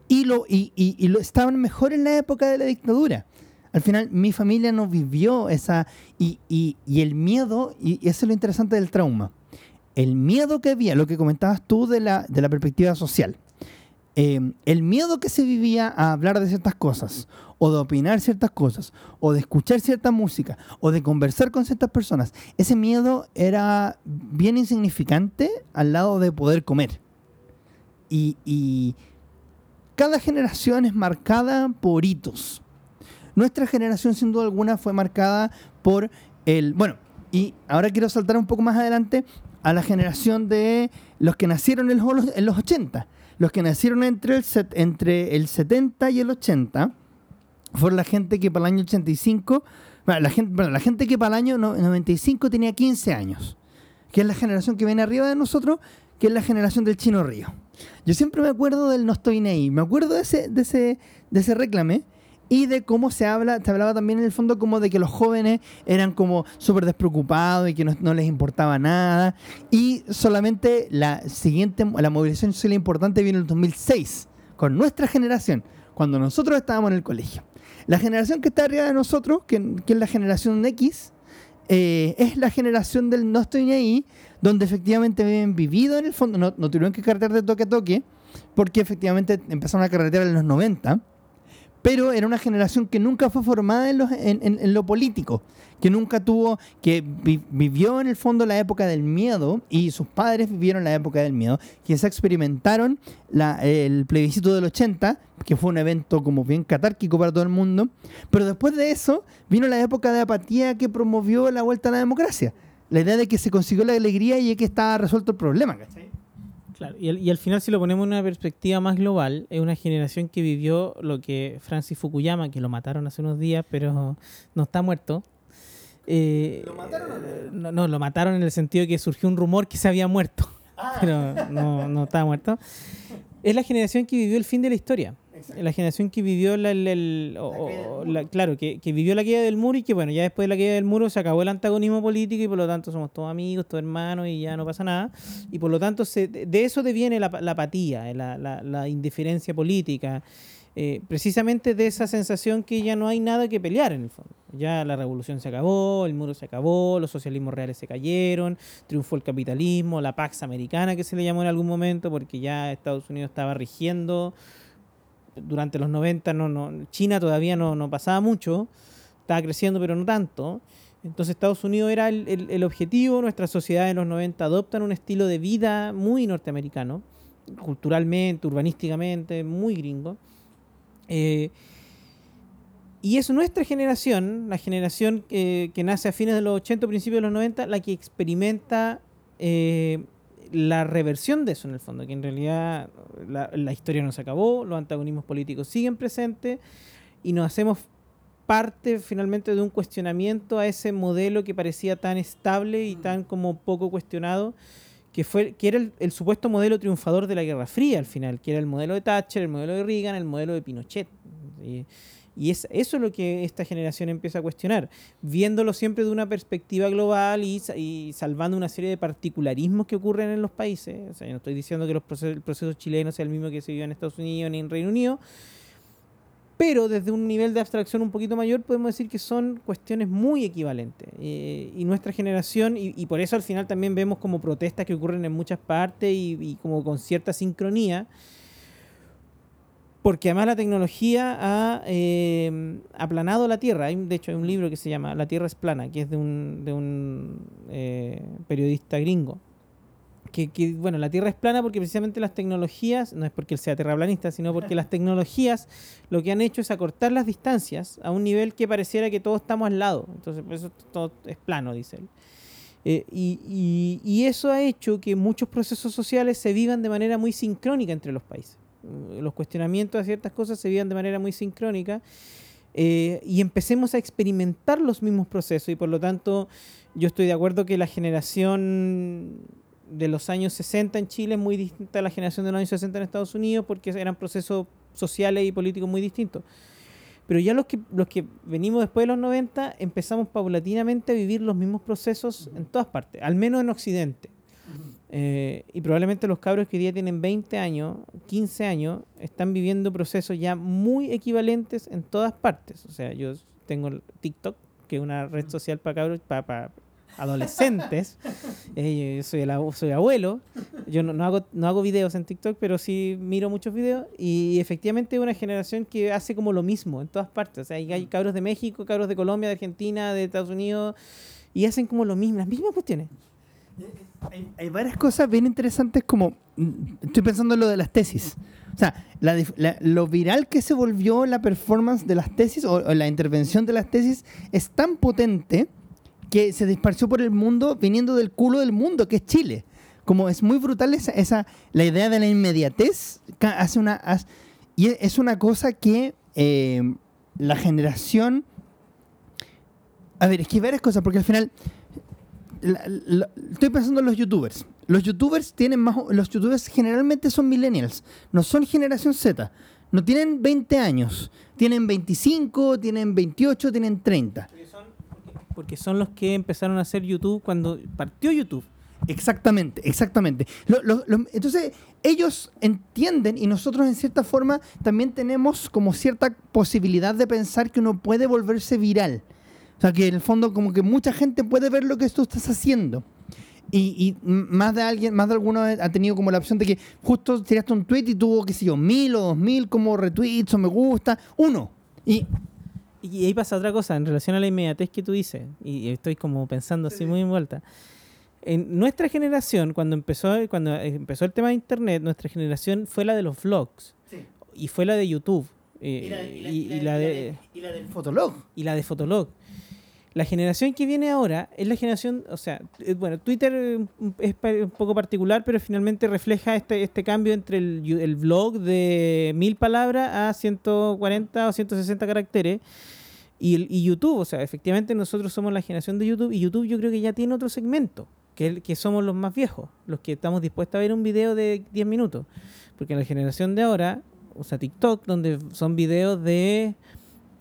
y lo y, y- lo estaban mejor en la época de la dictadura. Al final mi familia no vivió esa y, y- y el miedo y, y es lo interesante del trauma. El miedo que había, lo que comentabas tú de la, de la perspectiva social. Eh, el miedo que se vivía a hablar de ciertas cosas, o de opinar ciertas cosas, o de escuchar cierta música, o de conversar con ciertas personas, ese miedo era bien insignificante al lado de poder comer. Y, y cada generación es marcada por hitos. Nuestra generación, sin duda alguna, fue marcada por el... Bueno, y ahora quiero saltar un poco más adelante a la generación de los que nacieron en los, los 80. Los que nacieron entre el, entre el 70 y el 80 fueron la gente que para el año 85, bueno, la gente, bueno, la gente que para el año no- 95 tenía 15 años, que es la generación que viene arriba de nosotros, que es la generación del Chino Río. Yo siempre me acuerdo del No estoy ni me acuerdo de ese, de ese, de ese reclame y de cómo se habla, se hablaba también en el fondo como de que los jóvenes eran como súper despreocupados y que no, les importaba nada. Y solamente la siguiente, la movilización social importante vino en el 2006, con nuestra generación, cuando nosotros estábamos en el colegio. La generación que está arriba de nosotros, que, es la generación X, eh, es la generación del no estoy ni donde efectivamente habían vivido en el fondo, no, no tuvieron que carretear de toque a toque, porque efectivamente empezaron a carretear en los 90, pero era una generación que nunca fue formada en, los- en- en- lo político, que nunca tuvo, que vi- vivió en el fondo la época del miedo y sus padres vivieron la época del miedo, que se experimentaron el plebiscito del 80, que fue un evento como bien catárquico para todo el mundo, pero después de eso vino la época de apatía que promovió la vuelta a la democracia. La idea de que se consiguió la alegría y de que estaba resuelto el problema, ¿cachai? Claro, y al, y al final si lo ponemos en una perspectiva más global, es una generación que vivió lo que Francis Fukuyama, que lo mataron hace unos días, pero no está muerto. Eh, ¿Lo mataron o no? no, no, lo mataron en el sentido de que surgió un rumor que se había muerto, [LAUGHS] pero no, no estaba muerto. Es la generación que vivió el fin de la historia. Exacto. La generación que vivió la, el- el- o- La o- claro, que, que vivió la caída del muro y que bueno, ya después de la caída del muro se acabó el antagonismo político y por lo tanto somos todos amigos, todos hermanos y ya no pasa nada. Y por lo tanto se, de eso deviene la, la apatía, eh, la, la- la indiferencia política, eh, precisamente de esa sensación que ya no hay nada que pelear en el fondo. Ya la revolución se acabó, el muro se acabó, los socialismos reales se cayeron, triunfó el capitalismo, la Pax Americana que se le llamó en algún momento porque ya Estados Unidos estaba rigiendo durante los 90 no, no, China todavía no, no pasaba mucho, estaba creciendo pero no tanto. Entonces Estados Unidos era el, el- objetivo, nuestras sociedades en los 90 adoptan un estilo de vida muy norteamericano, culturalmente, urbanísticamente, muy gringo. Eh, y es nuestra generación, la generación que, que nace a fines de los 80, principios de los 90, la que experimenta eh, la reversión de eso en el fondo, que en realidad la, la historia no se acabó, los antagonismos políticos siguen presentes y nos hacemos parte finalmente de un cuestionamiento a ese modelo que parecía tan estable y tan como poco cuestionado, que fue que era el, el supuesto modelo triunfador de la Guerra Fría al final, que era el modelo de Thatcher, el modelo de Reagan, el modelo de Pinochet. Y, y es, eso es lo que esta generación empieza a cuestionar, viéndolo siempre de una perspectiva global y, y salvando una serie de particularismos que ocurren en los países. O sea, yo no estoy diciendo que los procesos, el proceso chileno sea el mismo que se vive en Estados Unidos ni en Reino Unido, pero desde un nivel de abstracción un poquito mayor podemos decir que son cuestiones muy equivalentes. Eh, y nuestra generación, y, y por eso al final también vemos como protestas que ocurren en muchas partes y, y como con cierta sincronía, porque además la tecnología ha eh, aplanado la Tierra. Hay, de hecho, hay un libro que se llama La Tierra es plana, que es de un, de un eh, periodista gringo. Que, que, bueno, la Tierra es plana porque precisamente las tecnologías, no es porque él sea terraplanista, sino porque las tecnologías lo que han hecho es acortar las distancias a un nivel que pareciera que todos estamos al lado. Entonces, por eso todo es plano, dice él. Eh, y, y- y eso ha hecho que muchos procesos sociales se vivan de manera muy sincrónica entre los países. Mm, Los cuestionamientos a ciertas cosas se vivan de manera muy sincrónica eh, y empecemos a experimentar los mismos procesos y por lo tanto yo estoy de acuerdo que la generación de los años 60 en Chile es muy distinta a la generación de los años 60 en Estados Unidos porque eran procesos sociales y políticos muy distintos. Pero ya los que, los que venimos después de los 90 empezamos paulatinamente a vivir los mismos procesos en todas partes, al menos en Occidente. Eh, y probablemente los cabros que hoy día tienen 20 años, 15 años, están viviendo procesos ya muy equivalentes en todas partes. O sea, yo tengo TikTok, que es una red social para cabros, para, adolescentes. [LAUGHS] Eh, yo soy, el soy abuelo. Yo no, no hago, no hago videos en TikTok, pero sí miro muchos videos. Y efectivamente es una generación que hace como lo mismo en todas partes. O sea, hay, hay cabros de México, cabros de Colombia, de Argentina, de Estados Unidos, y hacen como lo mismo, las mismas cuestiones. Hay, hay varias cosas bien interesantes como... mm, Estoy pensando en lo de las tesis. O sea, la la- lo viral que se volvió la performance de las tesis o, o la intervención de las tesis es tan potente que se disparció por el mundo viniendo del culo del mundo, que es Chile. Como es muy brutal esa, esa la idea de la inmediatez, hace una, haz- y e- es una cosa que eh, la generación... A ver, es que hay varias cosas, porque al final... la- la- estoy pensando en los youtubers. Los youtubers tienen más... Los youtubers generalmente son millennials, no son generación Z. No tienen 20 años, tienen 25, tienen 28, tienen 30. Porque son los que empezaron a hacer YouTube cuando partió YouTube. Exactamente, exactamente. Lo- lo- lo- entonces, ellos entienden y nosotros en cierta forma también tenemos como cierta posibilidad de pensar que uno puede volverse viral. O sea, que en el fondo como que mucha gente puede ver lo que tú estás haciendo. Y, y más de alguien, más de alguno ha tenido como la opción de que justo tiraste un tweet y tuvo, qué sé yo, mil o dos mil como retweets o me gusta. Uno. Y Y ahí pasa otra cosa en relación a la inmediatez que tú dices. Y estoy como pensando así muy en vuelta. En nuestra generación, cuando empezó, cuando empezó el tema de internet, nuestra generación fue la de los vlogs. Y fue la de YouTube. eh, y, y la de, y la del Fotolog. y la de Fotolog. La generación que viene ahora es la generación, o sea, eh, bueno, Twitter eh, es un poco particular, pero finalmente refleja este, este cambio entre el, el blog de mil palabras a 140 o 160 caracteres y, y YouTube, o sea, efectivamente nosotros somos la generación de YouTube y YouTube yo creo que ya tiene otro segmento, que, el- que somos los más viejos, los que estamos dispuestos a ver un video de 10 minutos, porque la generación de ahora usa TikTok, donde son videos de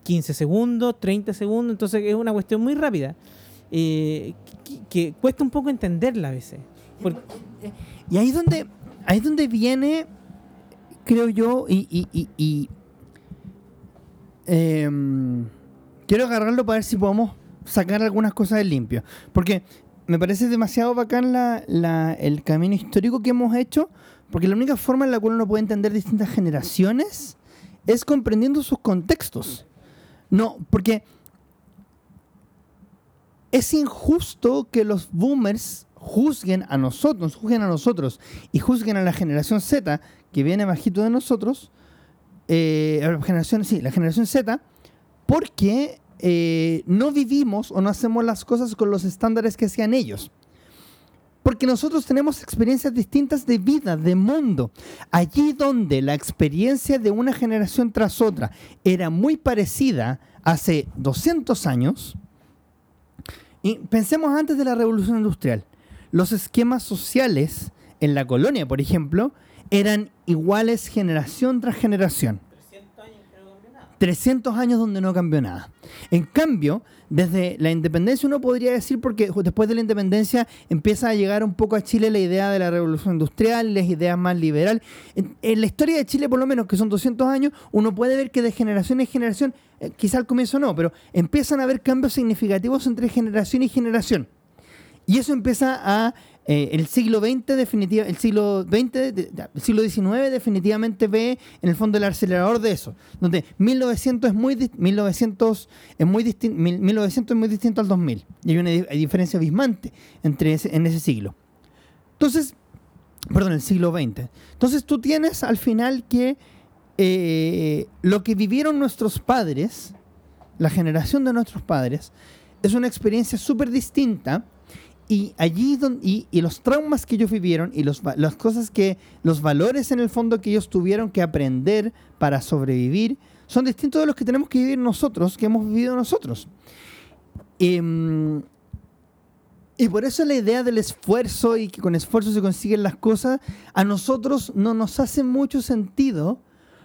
15 segundos, 30 segundos, entonces es una cuestión muy rápida, eh, que, cuesta un poco entenderla a veces. Y ahí es donde, ahí es donde viene, creo yo, y, em, quiero agarrarlo para ver si podemos sacar algunas cosas del limpio. Porque me parece demasiado bacán la, la- el camino histórico que hemos hecho, porque la única forma en la cual uno puede entender distintas generaciones es comprendiendo sus contextos. No, porque es injusto que los boomers juzguen a nosotros, nos juzguen a nosotros y juzguen a la generación Z que viene bajito de nosotros, eh, la generación, la generación Z, porque eh, no vivimos o no hacemos las cosas con los estándares que hacían ellos. Porque nosotros tenemos experiencias distintas de vida, de mundo. Allí donde la experiencia de una generación tras otra era muy parecida hace 200 años, y pensemos antes de la revolución industrial. Los esquemas sociales en la colonia, por ejemplo, eran iguales generación tras generación. 300 años donde no cambió nada. En cambio, desde la independencia uno podría decir, porque después de la independencia empieza a llegar un poco a Chile la idea de la revolución industrial, las ideas más liberales. En, en la historia de Chile, por lo menos, que son 200 años, uno puede ver que de generación en generación, eh, quizá al comienzo no, pero empiezan a haber cambios significativos entre generación y generación. Y eso empieza a eh, el siglo XX el siglo XX, siglo XIX definitivamente ve en el fondo el acelerador de eso, donde 1900 es muy dis- 1900 es muy distin- mil- 1900 es muy distinto al 2000 y hay una diferencia abismante entre ese- en ese siglo. Entonces, perdón, el siglo XX. Entonces tú tienes al final que eh, lo que vivieron nuestros padres, la generación de nuestros padres, es una experiencia súper distinta y allí don- y, y los traumas que ellos vivieron y los, las cosas que los valores en el fondo que ellos tuvieron que aprender para sobrevivir son distintos de los que tenemos que vivir nosotros que hemos vivido nosotros Em, y por eso la idea del esfuerzo y que con esfuerzo se consiguen las cosas a nosotros no nos hace mucho sentido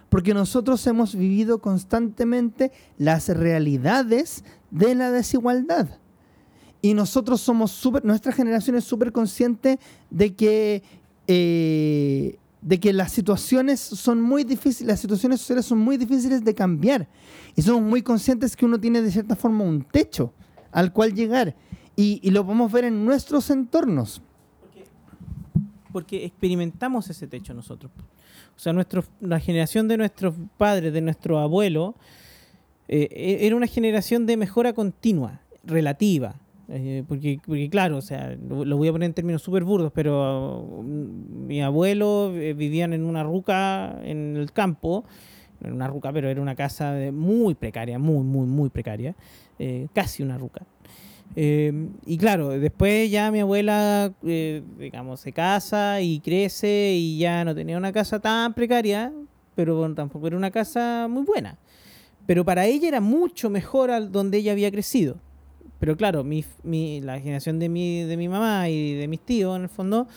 porque nosotros hemos vivido constantemente las realidades de la desigualdad. Y nosotros somos súper, nuestra generación es súper consciente de que, eh, de que las situaciones son muy difíciles, las situaciones sociales son muy difíciles de cambiar. Y somos muy conscientes que uno tiene de cierta forma un techo al cual llegar. Y, y lo podemos ver en nuestros entornos. porque experimentamos ese techo nosotros. O sea, nuestro, la generación de nuestros padres, de nuestro abuelo, eh, e- era una generación de mejora continua, relativa. Eh, porque, claro, o sea, lo, voy a poner en términos súper burdos, pero mm, mi abuelo eh, vivían en una ruca en el campo, no era una ruca, pero era una casa muy precaria, muy, muy, muy precaria, eh, casi una ruca. Eh, y claro, después ya mi abuela, eh, digamos, se casa y crece y ya no tenía una casa tan precaria, pero tampoco era una casa muy buena. Pero para ella era mucho mejor al donde ella había crecido. Pero claro, mi, mi, la generación de mi, de mi mamá y de mis tíos, en el fondo,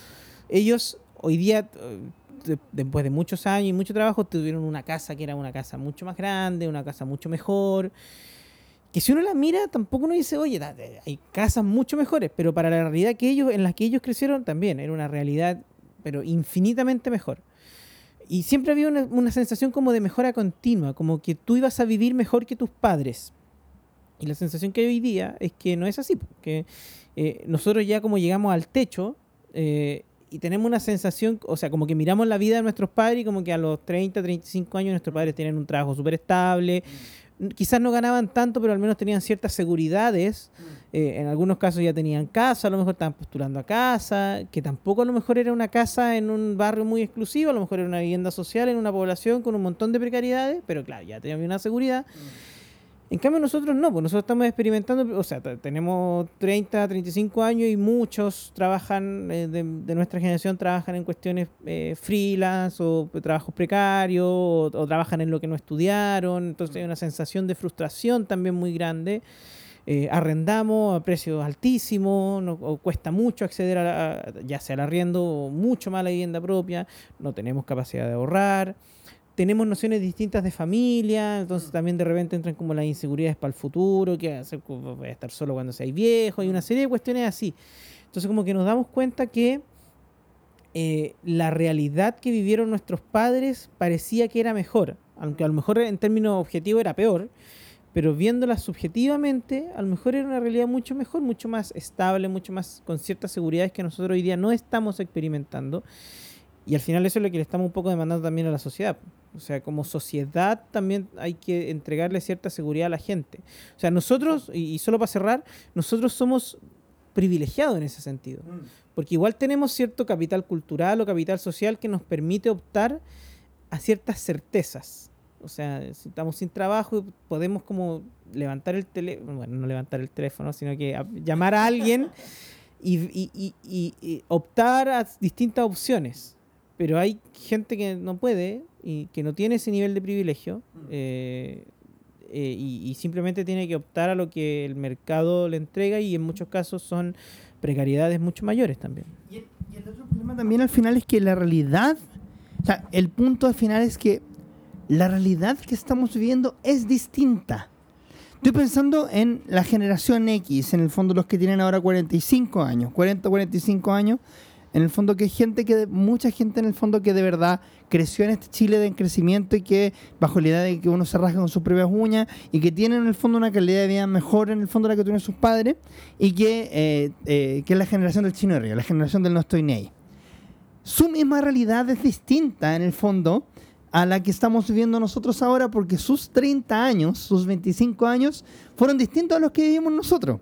ellos hoy día, eh, después de muchos años y mucho trabajo, tuvieron una casa que era una casa mucho más grande, una casa mucho mejor. Que si uno la mira, tampoco uno dice, oye, hay casas mucho mejores, pero para la realidad que ellos, en la que ellos crecieron también, era una realidad, pero infinitamente mejor. Y siempre había una, una sensación como de mejora continua, como que tú ibas a vivir mejor que tus padres. Y la sensación que hay hoy día es que no es así, que eh, nosotros ya como llegamos al techo eh, y tenemos una sensación, o sea, como que miramos la vida de nuestros padres y como que a los 30, 35 años nuestros padres tienen un trabajo súper estable, quizás no ganaban tanto, pero al menos tenían ciertas seguridades. Eh, en algunos casos ya tenían casa, a lo mejor estaban postulando a casa, que tampoco a lo mejor era una casa en un barrio muy exclusivo, a lo mejor era una vivienda social en una población con un montón de precariedades, pero claro, ya tenían una seguridad. En cambio nosotros no, pues nosotros estamos experimentando, o sea, tenemos 30, 35 años y muchos trabajan, eh, de, nuestra generación trabajan en cuestiones eh, freelance o trabajos precarios o, trabajan en lo que no estudiaron, entonces hay una sensación de frustración también muy grande. Eh, arrendamos a precios altísimos, o cuesta mucho acceder a, ya sea al arriendo o mucho más a la vivienda propia, no tenemos capacidad de ahorrar tenemos nociones distintas de familia, entonces también de repente entran como las inseguridades para el futuro, que voy a estar solo cuando seáis viejo, y una serie de cuestiones así. Entonces como que nos damos cuenta que eh, la realidad que vivieron nuestros padres parecía que era mejor, aunque a lo mejor en términos objetivos era peor, pero viéndola subjetivamente, a lo mejor era una realidad mucho mejor, mucho más estable, mucho más con ciertas seguridades que nosotros hoy día no estamos experimentando. Y al final eso es lo que le estamos un poco demandando también a la sociedad. O sea, como sociedad también hay que entregarle cierta seguridad a la gente. O sea, nosotros, y, solo para cerrar, nosotros somos privilegiados en ese sentido. Mm. Porque igual tenemos cierto capital cultural o capital social que nos permite optar a ciertas certezas. O sea, si estamos sin trabajo, podemos como levantar el teléfono, bueno, no levantar el teléfono, sino que llamar a alguien [LAUGHS] y, y optar a distintas opciones pero hay gente que no puede y que no tiene ese nivel de privilegio mm. eh, eh, y, simplemente tiene que optar a lo que el mercado le entrega y en muchos casos son precariedades mucho mayores también. Y el, otro problema también al final es que la realidad, o sea, el punto al final es que la realidad que estamos viviendo es distinta. Estoy pensando en la generación X, en el fondo los que tienen ahora 45 años, 40, 45 años, en el fondo que hay gente que, mucha gente en el fondo que de verdad creció en este Chile de crecimiento y que bajo la idea de que uno se rasga con sus propias uñas y que tienen en el fondo una calidad de vida mejor en el fondo la que tuvieron sus padres y que, eh, eh, que es la generación del chino de la generación del no estoy ni Su misma realidad es distinta en el fondo a la que estamos viviendo nosotros ahora porque sus 30 años, sus 25 años fueron distintos a los que vivimos nosotros,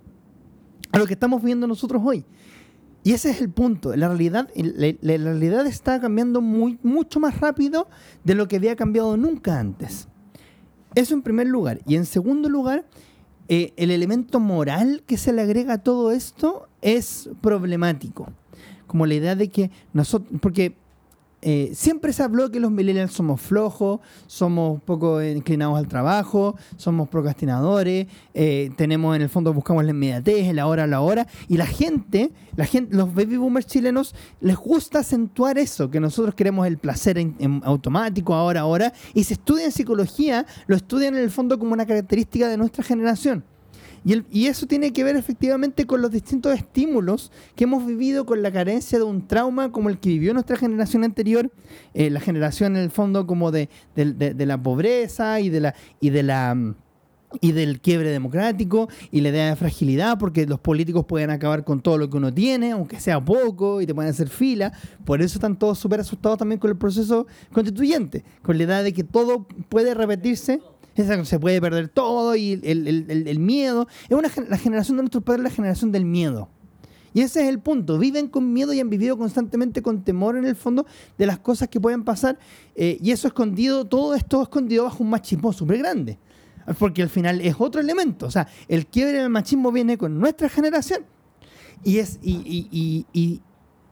a lo que estamos viviendo nosotros hoy. Y ese es el punto. La realidad, la, realidad está cambiando muy, mucho más rápido de lo que había cambiado nunca antes. Eso en primer lugar. Y en segundo lugar, eh, el elemento moral que se le agrega a todo esto es problemático. Como la idea de que nosotros, porque eh, siempre se habló que los millennials somos flojos, somos poco inclinados al trabajo, somos procrastinadores, eh, tenemos en el fondo buscamos la inmediatez, la hora a la hora, y la gente, la gente, los baby boomers chilenos les gusta acentuar eso, que nosotros queremos el placer en, automático, ahora, ahora, y se estudia en psicología, lo estudian en el fondo como una característica de nuestra generación. Y, eso tiene que ver efectivamente con los distintos estímulos que hemos vivido, con la carencia de un trauma como el que vivió nuestra generación anterior, eh, la generación en el fondo como de, la pobreza y de la... Y de la y del quiebre democrático y la idea de fragilidad, porque los políticos pueden acabar con todo lo que uno tiene, aunque sea poco, y te pueden hacer fila. Por eso están todos súper asustados también con el proceso constituyente, con la idea de que todo puede repetirse se puede perder todo y el, miedo. Es una, la generación de nuestros padres es la generación del miedo. Y ese es el punto. Viven con miedo y han vivido constantemente con temor en el fondo de las cosas que pueden pasar. Eh, y eso escondido, todo esto escondido bajo un machismo súper grande. Porque al final es otro elemento. O sea, el quiebre del machismo viene con nuestra generación. Y es, y,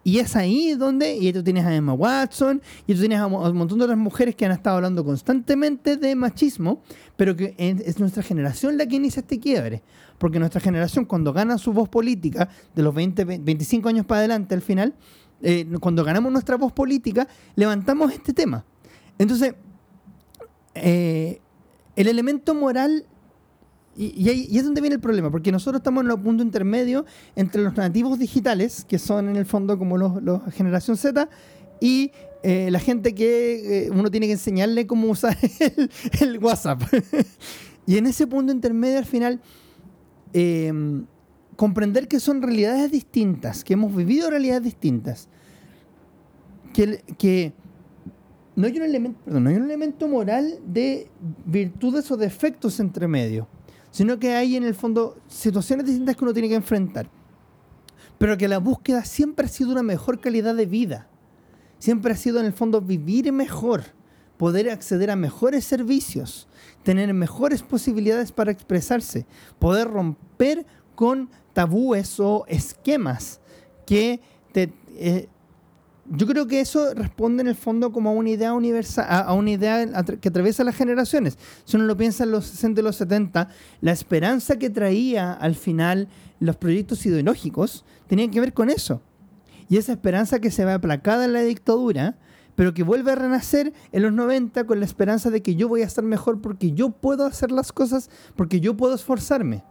y, es ahí donde, y tú tienes a Emma Watson, y tú tienes a un montón de otras mujeres que han estado hablando constantemente de machismo, pero que es nuestra generación la que inicia este quiebre. Porque nuestra generación, cuando gana su voz política, de los 20, 25 años para adelante al final, eh, cuando ganamos nuestra voz política, levantamos este tema. Entonces, eh, el elemento moral, y, y, es donde viene el problema, porque nosotros estamos en un punto intermedio entre los nativos digitales, que son en el fondo como los, generación Z, y eh, la gente que eh, uno tiene que enseñarle cómo usar [LAUGHS] el, el WhatsApp. [LAUGHS] y en ese punto intermedio, al final, eh, comprender que son realidades distintas, que hemos vivido realidades distintas, que, no hay un elemento, no hay un elemento moral de virtudes o defectos entre medio, sino que hay en el fondo situaciones distintas que uno tiene que enfrentar. Pero que la búsqueda siempre ha sido una mejor calidad de vida. Siempre ha sido en el fondo vivir mejor, poder acceder a mejores servicios, tener mejores posibilidades para expresarse, poder romper con tabúes o esquemas que te, eh, yo creo que eso responde en el fondo como a una idea universal, a, una idea que atraviesa las generaciones. Si uno lo piensa en los 60 y los 70, la esperanza que traía al final los proyectos ideológicos tenía que ver con eso. Y esa esperanza que se ve aplacada en la dictadura, pero que vuelve a renacer en los 90 con la esperanza de que yo voy a estar mejor porque yo puedo hacer las cosas, porque yo puedo esforzarme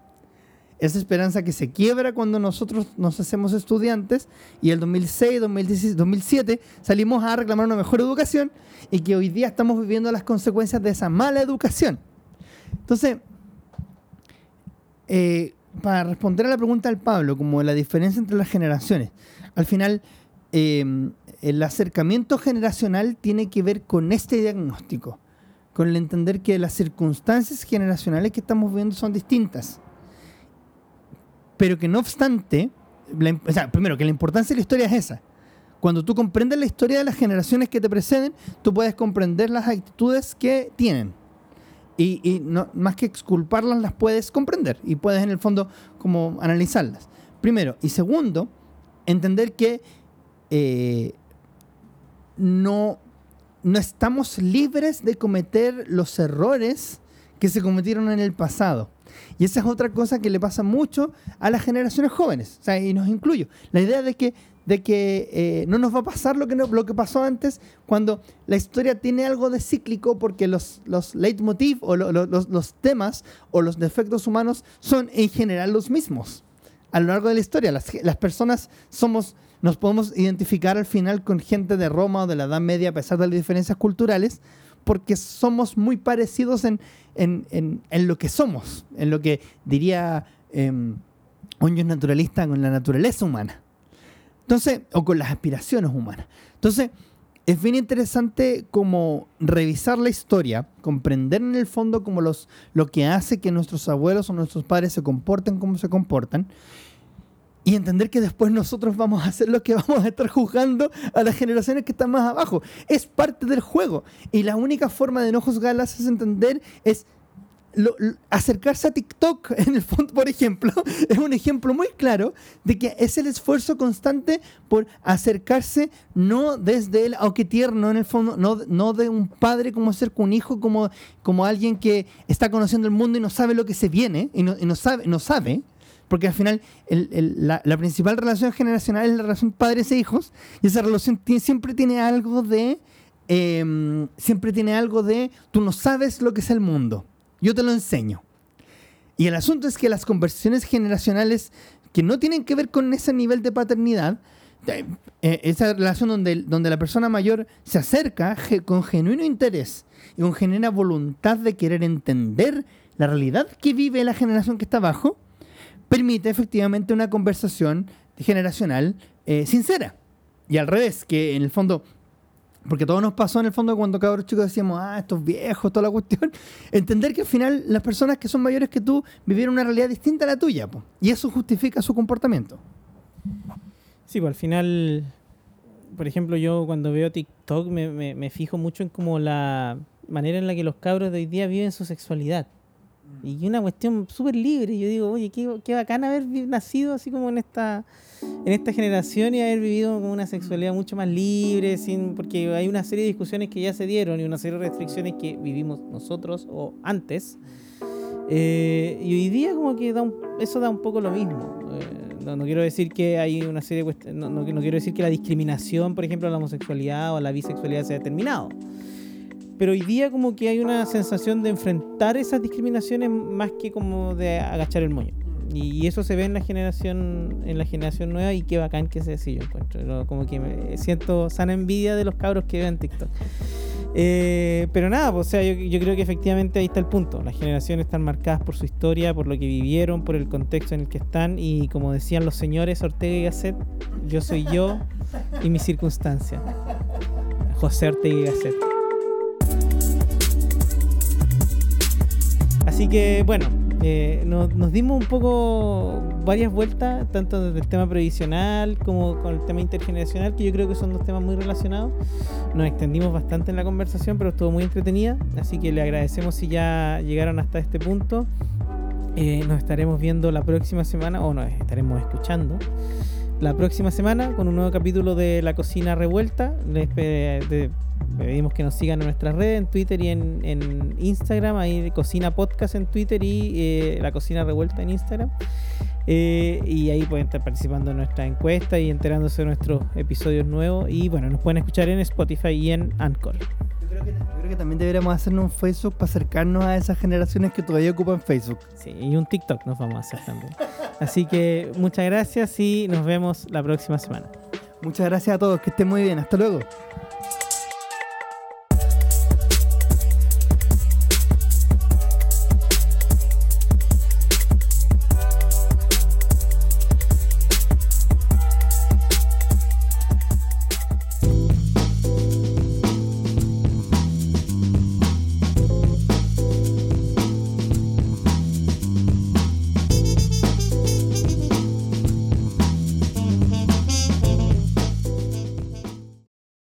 esa esperanza que se quiebra cuando nosotros nos hacemos estudiantes y el 2006, 2016, 2007 salimos a reclamar una mejor educación y que hoy día estamos viviendo las consecuencias de esa mala educación. Entonces, eh, para responder a la pregunta del Pablo, como la diferencia entre las generaciones, al final eh, el acercamiento generacional tiene que ver con este diagnóstico, con el entender que las circunstancias generacionales que estamos viviendo son distintas pero que no obstante, primero que la importancia de la historia es esa. Cuando tú comprendes la historia de las generaciones que te preceden, tú puedes comprender las actitudes que tienen. Y, más que exculparlas, las puedes comprender y puedes en el fondo como analizarlas. Primero. Y segundo, entender que eh, no, no estamos libres de cometer los errores que se cometieron en el pasado. Y esa es otra cosa que le pasa mucho a las generaciones jóvenes, o sea, y nos incluyo. La idea de que, de que eh, no nos va a pasar lo que, lo que pasó antes cuando la historia tiene algo de cíclico porque los, los leitmotiv o los, los temas o los defectos humanos son en general los mismos. A lo largo de la historia, las, las personas somos nos podemos identificar al final con gente de Roma o de la Edad Media a pesar de las diferencias culturales, porque somos muy parecidos en, en, lo que somos, en lo que diría eh, naturalista con la naturaleza humana. Entonces, o con las aspiraciones humanas. Entonces, es bien interesante como revisar la historia, comprender en el fondo como los, lo que hace que nuestros abuelos o nuestros padres se comporten como se comportan y entender que después nosotros vamos a hacer lo que [LAUGHS] vamos a estar juzgando a las generaciones que están más abajo. Es parte del juego. Y la única forma de no juzgarlas es entender, es acercarse a TikTok, [LAUGHS] en el fondo, por ejemplo, [LAUGHS] es un ejemplo muy claro de que es el esfuerzo constante por acercarse no desde el, aunque tierno en el fondo, no, no de un padre como ser un hijo, como, como alguien que está conociendo el mundo y no sabe lo que se viene, y no, y no sabe, no sabe, porque al final la, principal relación generacional es la relación padres e hijos, y esa relación siempre tiene algo de, em, siempre tiene algo de, tú no sabes lo que es el mundo, yo te lo enseño. Y el asunto es que las conversaciones generacionales que no tienen que ver con ese nivel de paternidad, eh, esa relación donde, donde la persona mayor se acerca con genuino interés y con genuina voluntad de querer entender la realidad que vive la generación que está abajo, permite efectivamente una conversación generacional eh, sincera. Y al revés, que en el fondo, porque todo nos pasó en el fondo cuando cabros chicos decíamos, ah, estos viejos, toda la cuestión, [LAUGHS] entender que al final las personas que son mayores que tú vivieron una realidad distinta a la tuya, y eso justifica su comportamiento. Sí, pues al final, por ejemplo, yo cuando veo TikTok me, me fijo mucho en como la manera en la que los cabros de hoy día viven su sexualidad Y una cuestión súper libre. Yo digo, oye, qué, qué bacán haber nacido así como en esta, en esta generación y haber vivido con una sexualidad mucho más libre, sin porque hay una serie de discusiones que ya se dieron y una serie de restricciones que vivimos nosotros o antes. Eh, y hoy día como que da un- eso da un poco lo mismo. Eh, no, no quiero decir que hay una serie de no, no, quiero decir que la discriminación, por ejemplo, a la homosexualidad o a la bisexualidad se haya terminado. Pero hoy día como que hay una sensación de enfrentar esas discriminaciones más que como de agachar el moño. Y eso se ve en la generación en la generación nueva y qué bacán que sea así yo encuentro. Como que me siento sana envidia de los cabros que ven TikTok. Eh, pero nada, pues, o sea, yo, yo creo que efectivamente ahí está el punto. Las generaciones están marcadas por su historia, por lo que vivieron, por el contexto en el que están y como decían los señores Ortega y Gasset, yo soy yo y mi circunstancia. José Ortega y Gasset. Así que bueno, eh, nos, dimos un poco varias vueltas, tanto desde el tema previsional como con el tema intergeneracional, que yo creo que son dos temas muy relacionados. Nos extendimos bastante en la conversación, pero estuvo muy entretenida, así que le agradecemos si ya llegaron hasta este punto. Eh, nos estaremos viendo la próxima semana, o nos estaremos escuchando la próxima semana con un nuevo capítulo de La Cocina Revuelta. Les pedimos que nos sigan en nuestras redes, en Twitter y en, en Instagram. Ahí Cocina Podcast en Twitter y eh, La Cocina Revuelta en Instagram. Eh, y ahí pueden estar participando en nuestra encuesta y enterándose de nuestros episodios nuevos. Y bueno, nos pueden escuchar en Spotify y en Anchor. Yo creo, que, yo creo que también deberíamos hacernos un Facebook para acercarnos a esas generaciones que todavía ocupan Facebook. Sí, y un TikTok nos vamos a hacer también. Así que muchas gracias y nos vemos la próxima semana. Muchas gracias a todos, que estén muy bien. Hasta luego.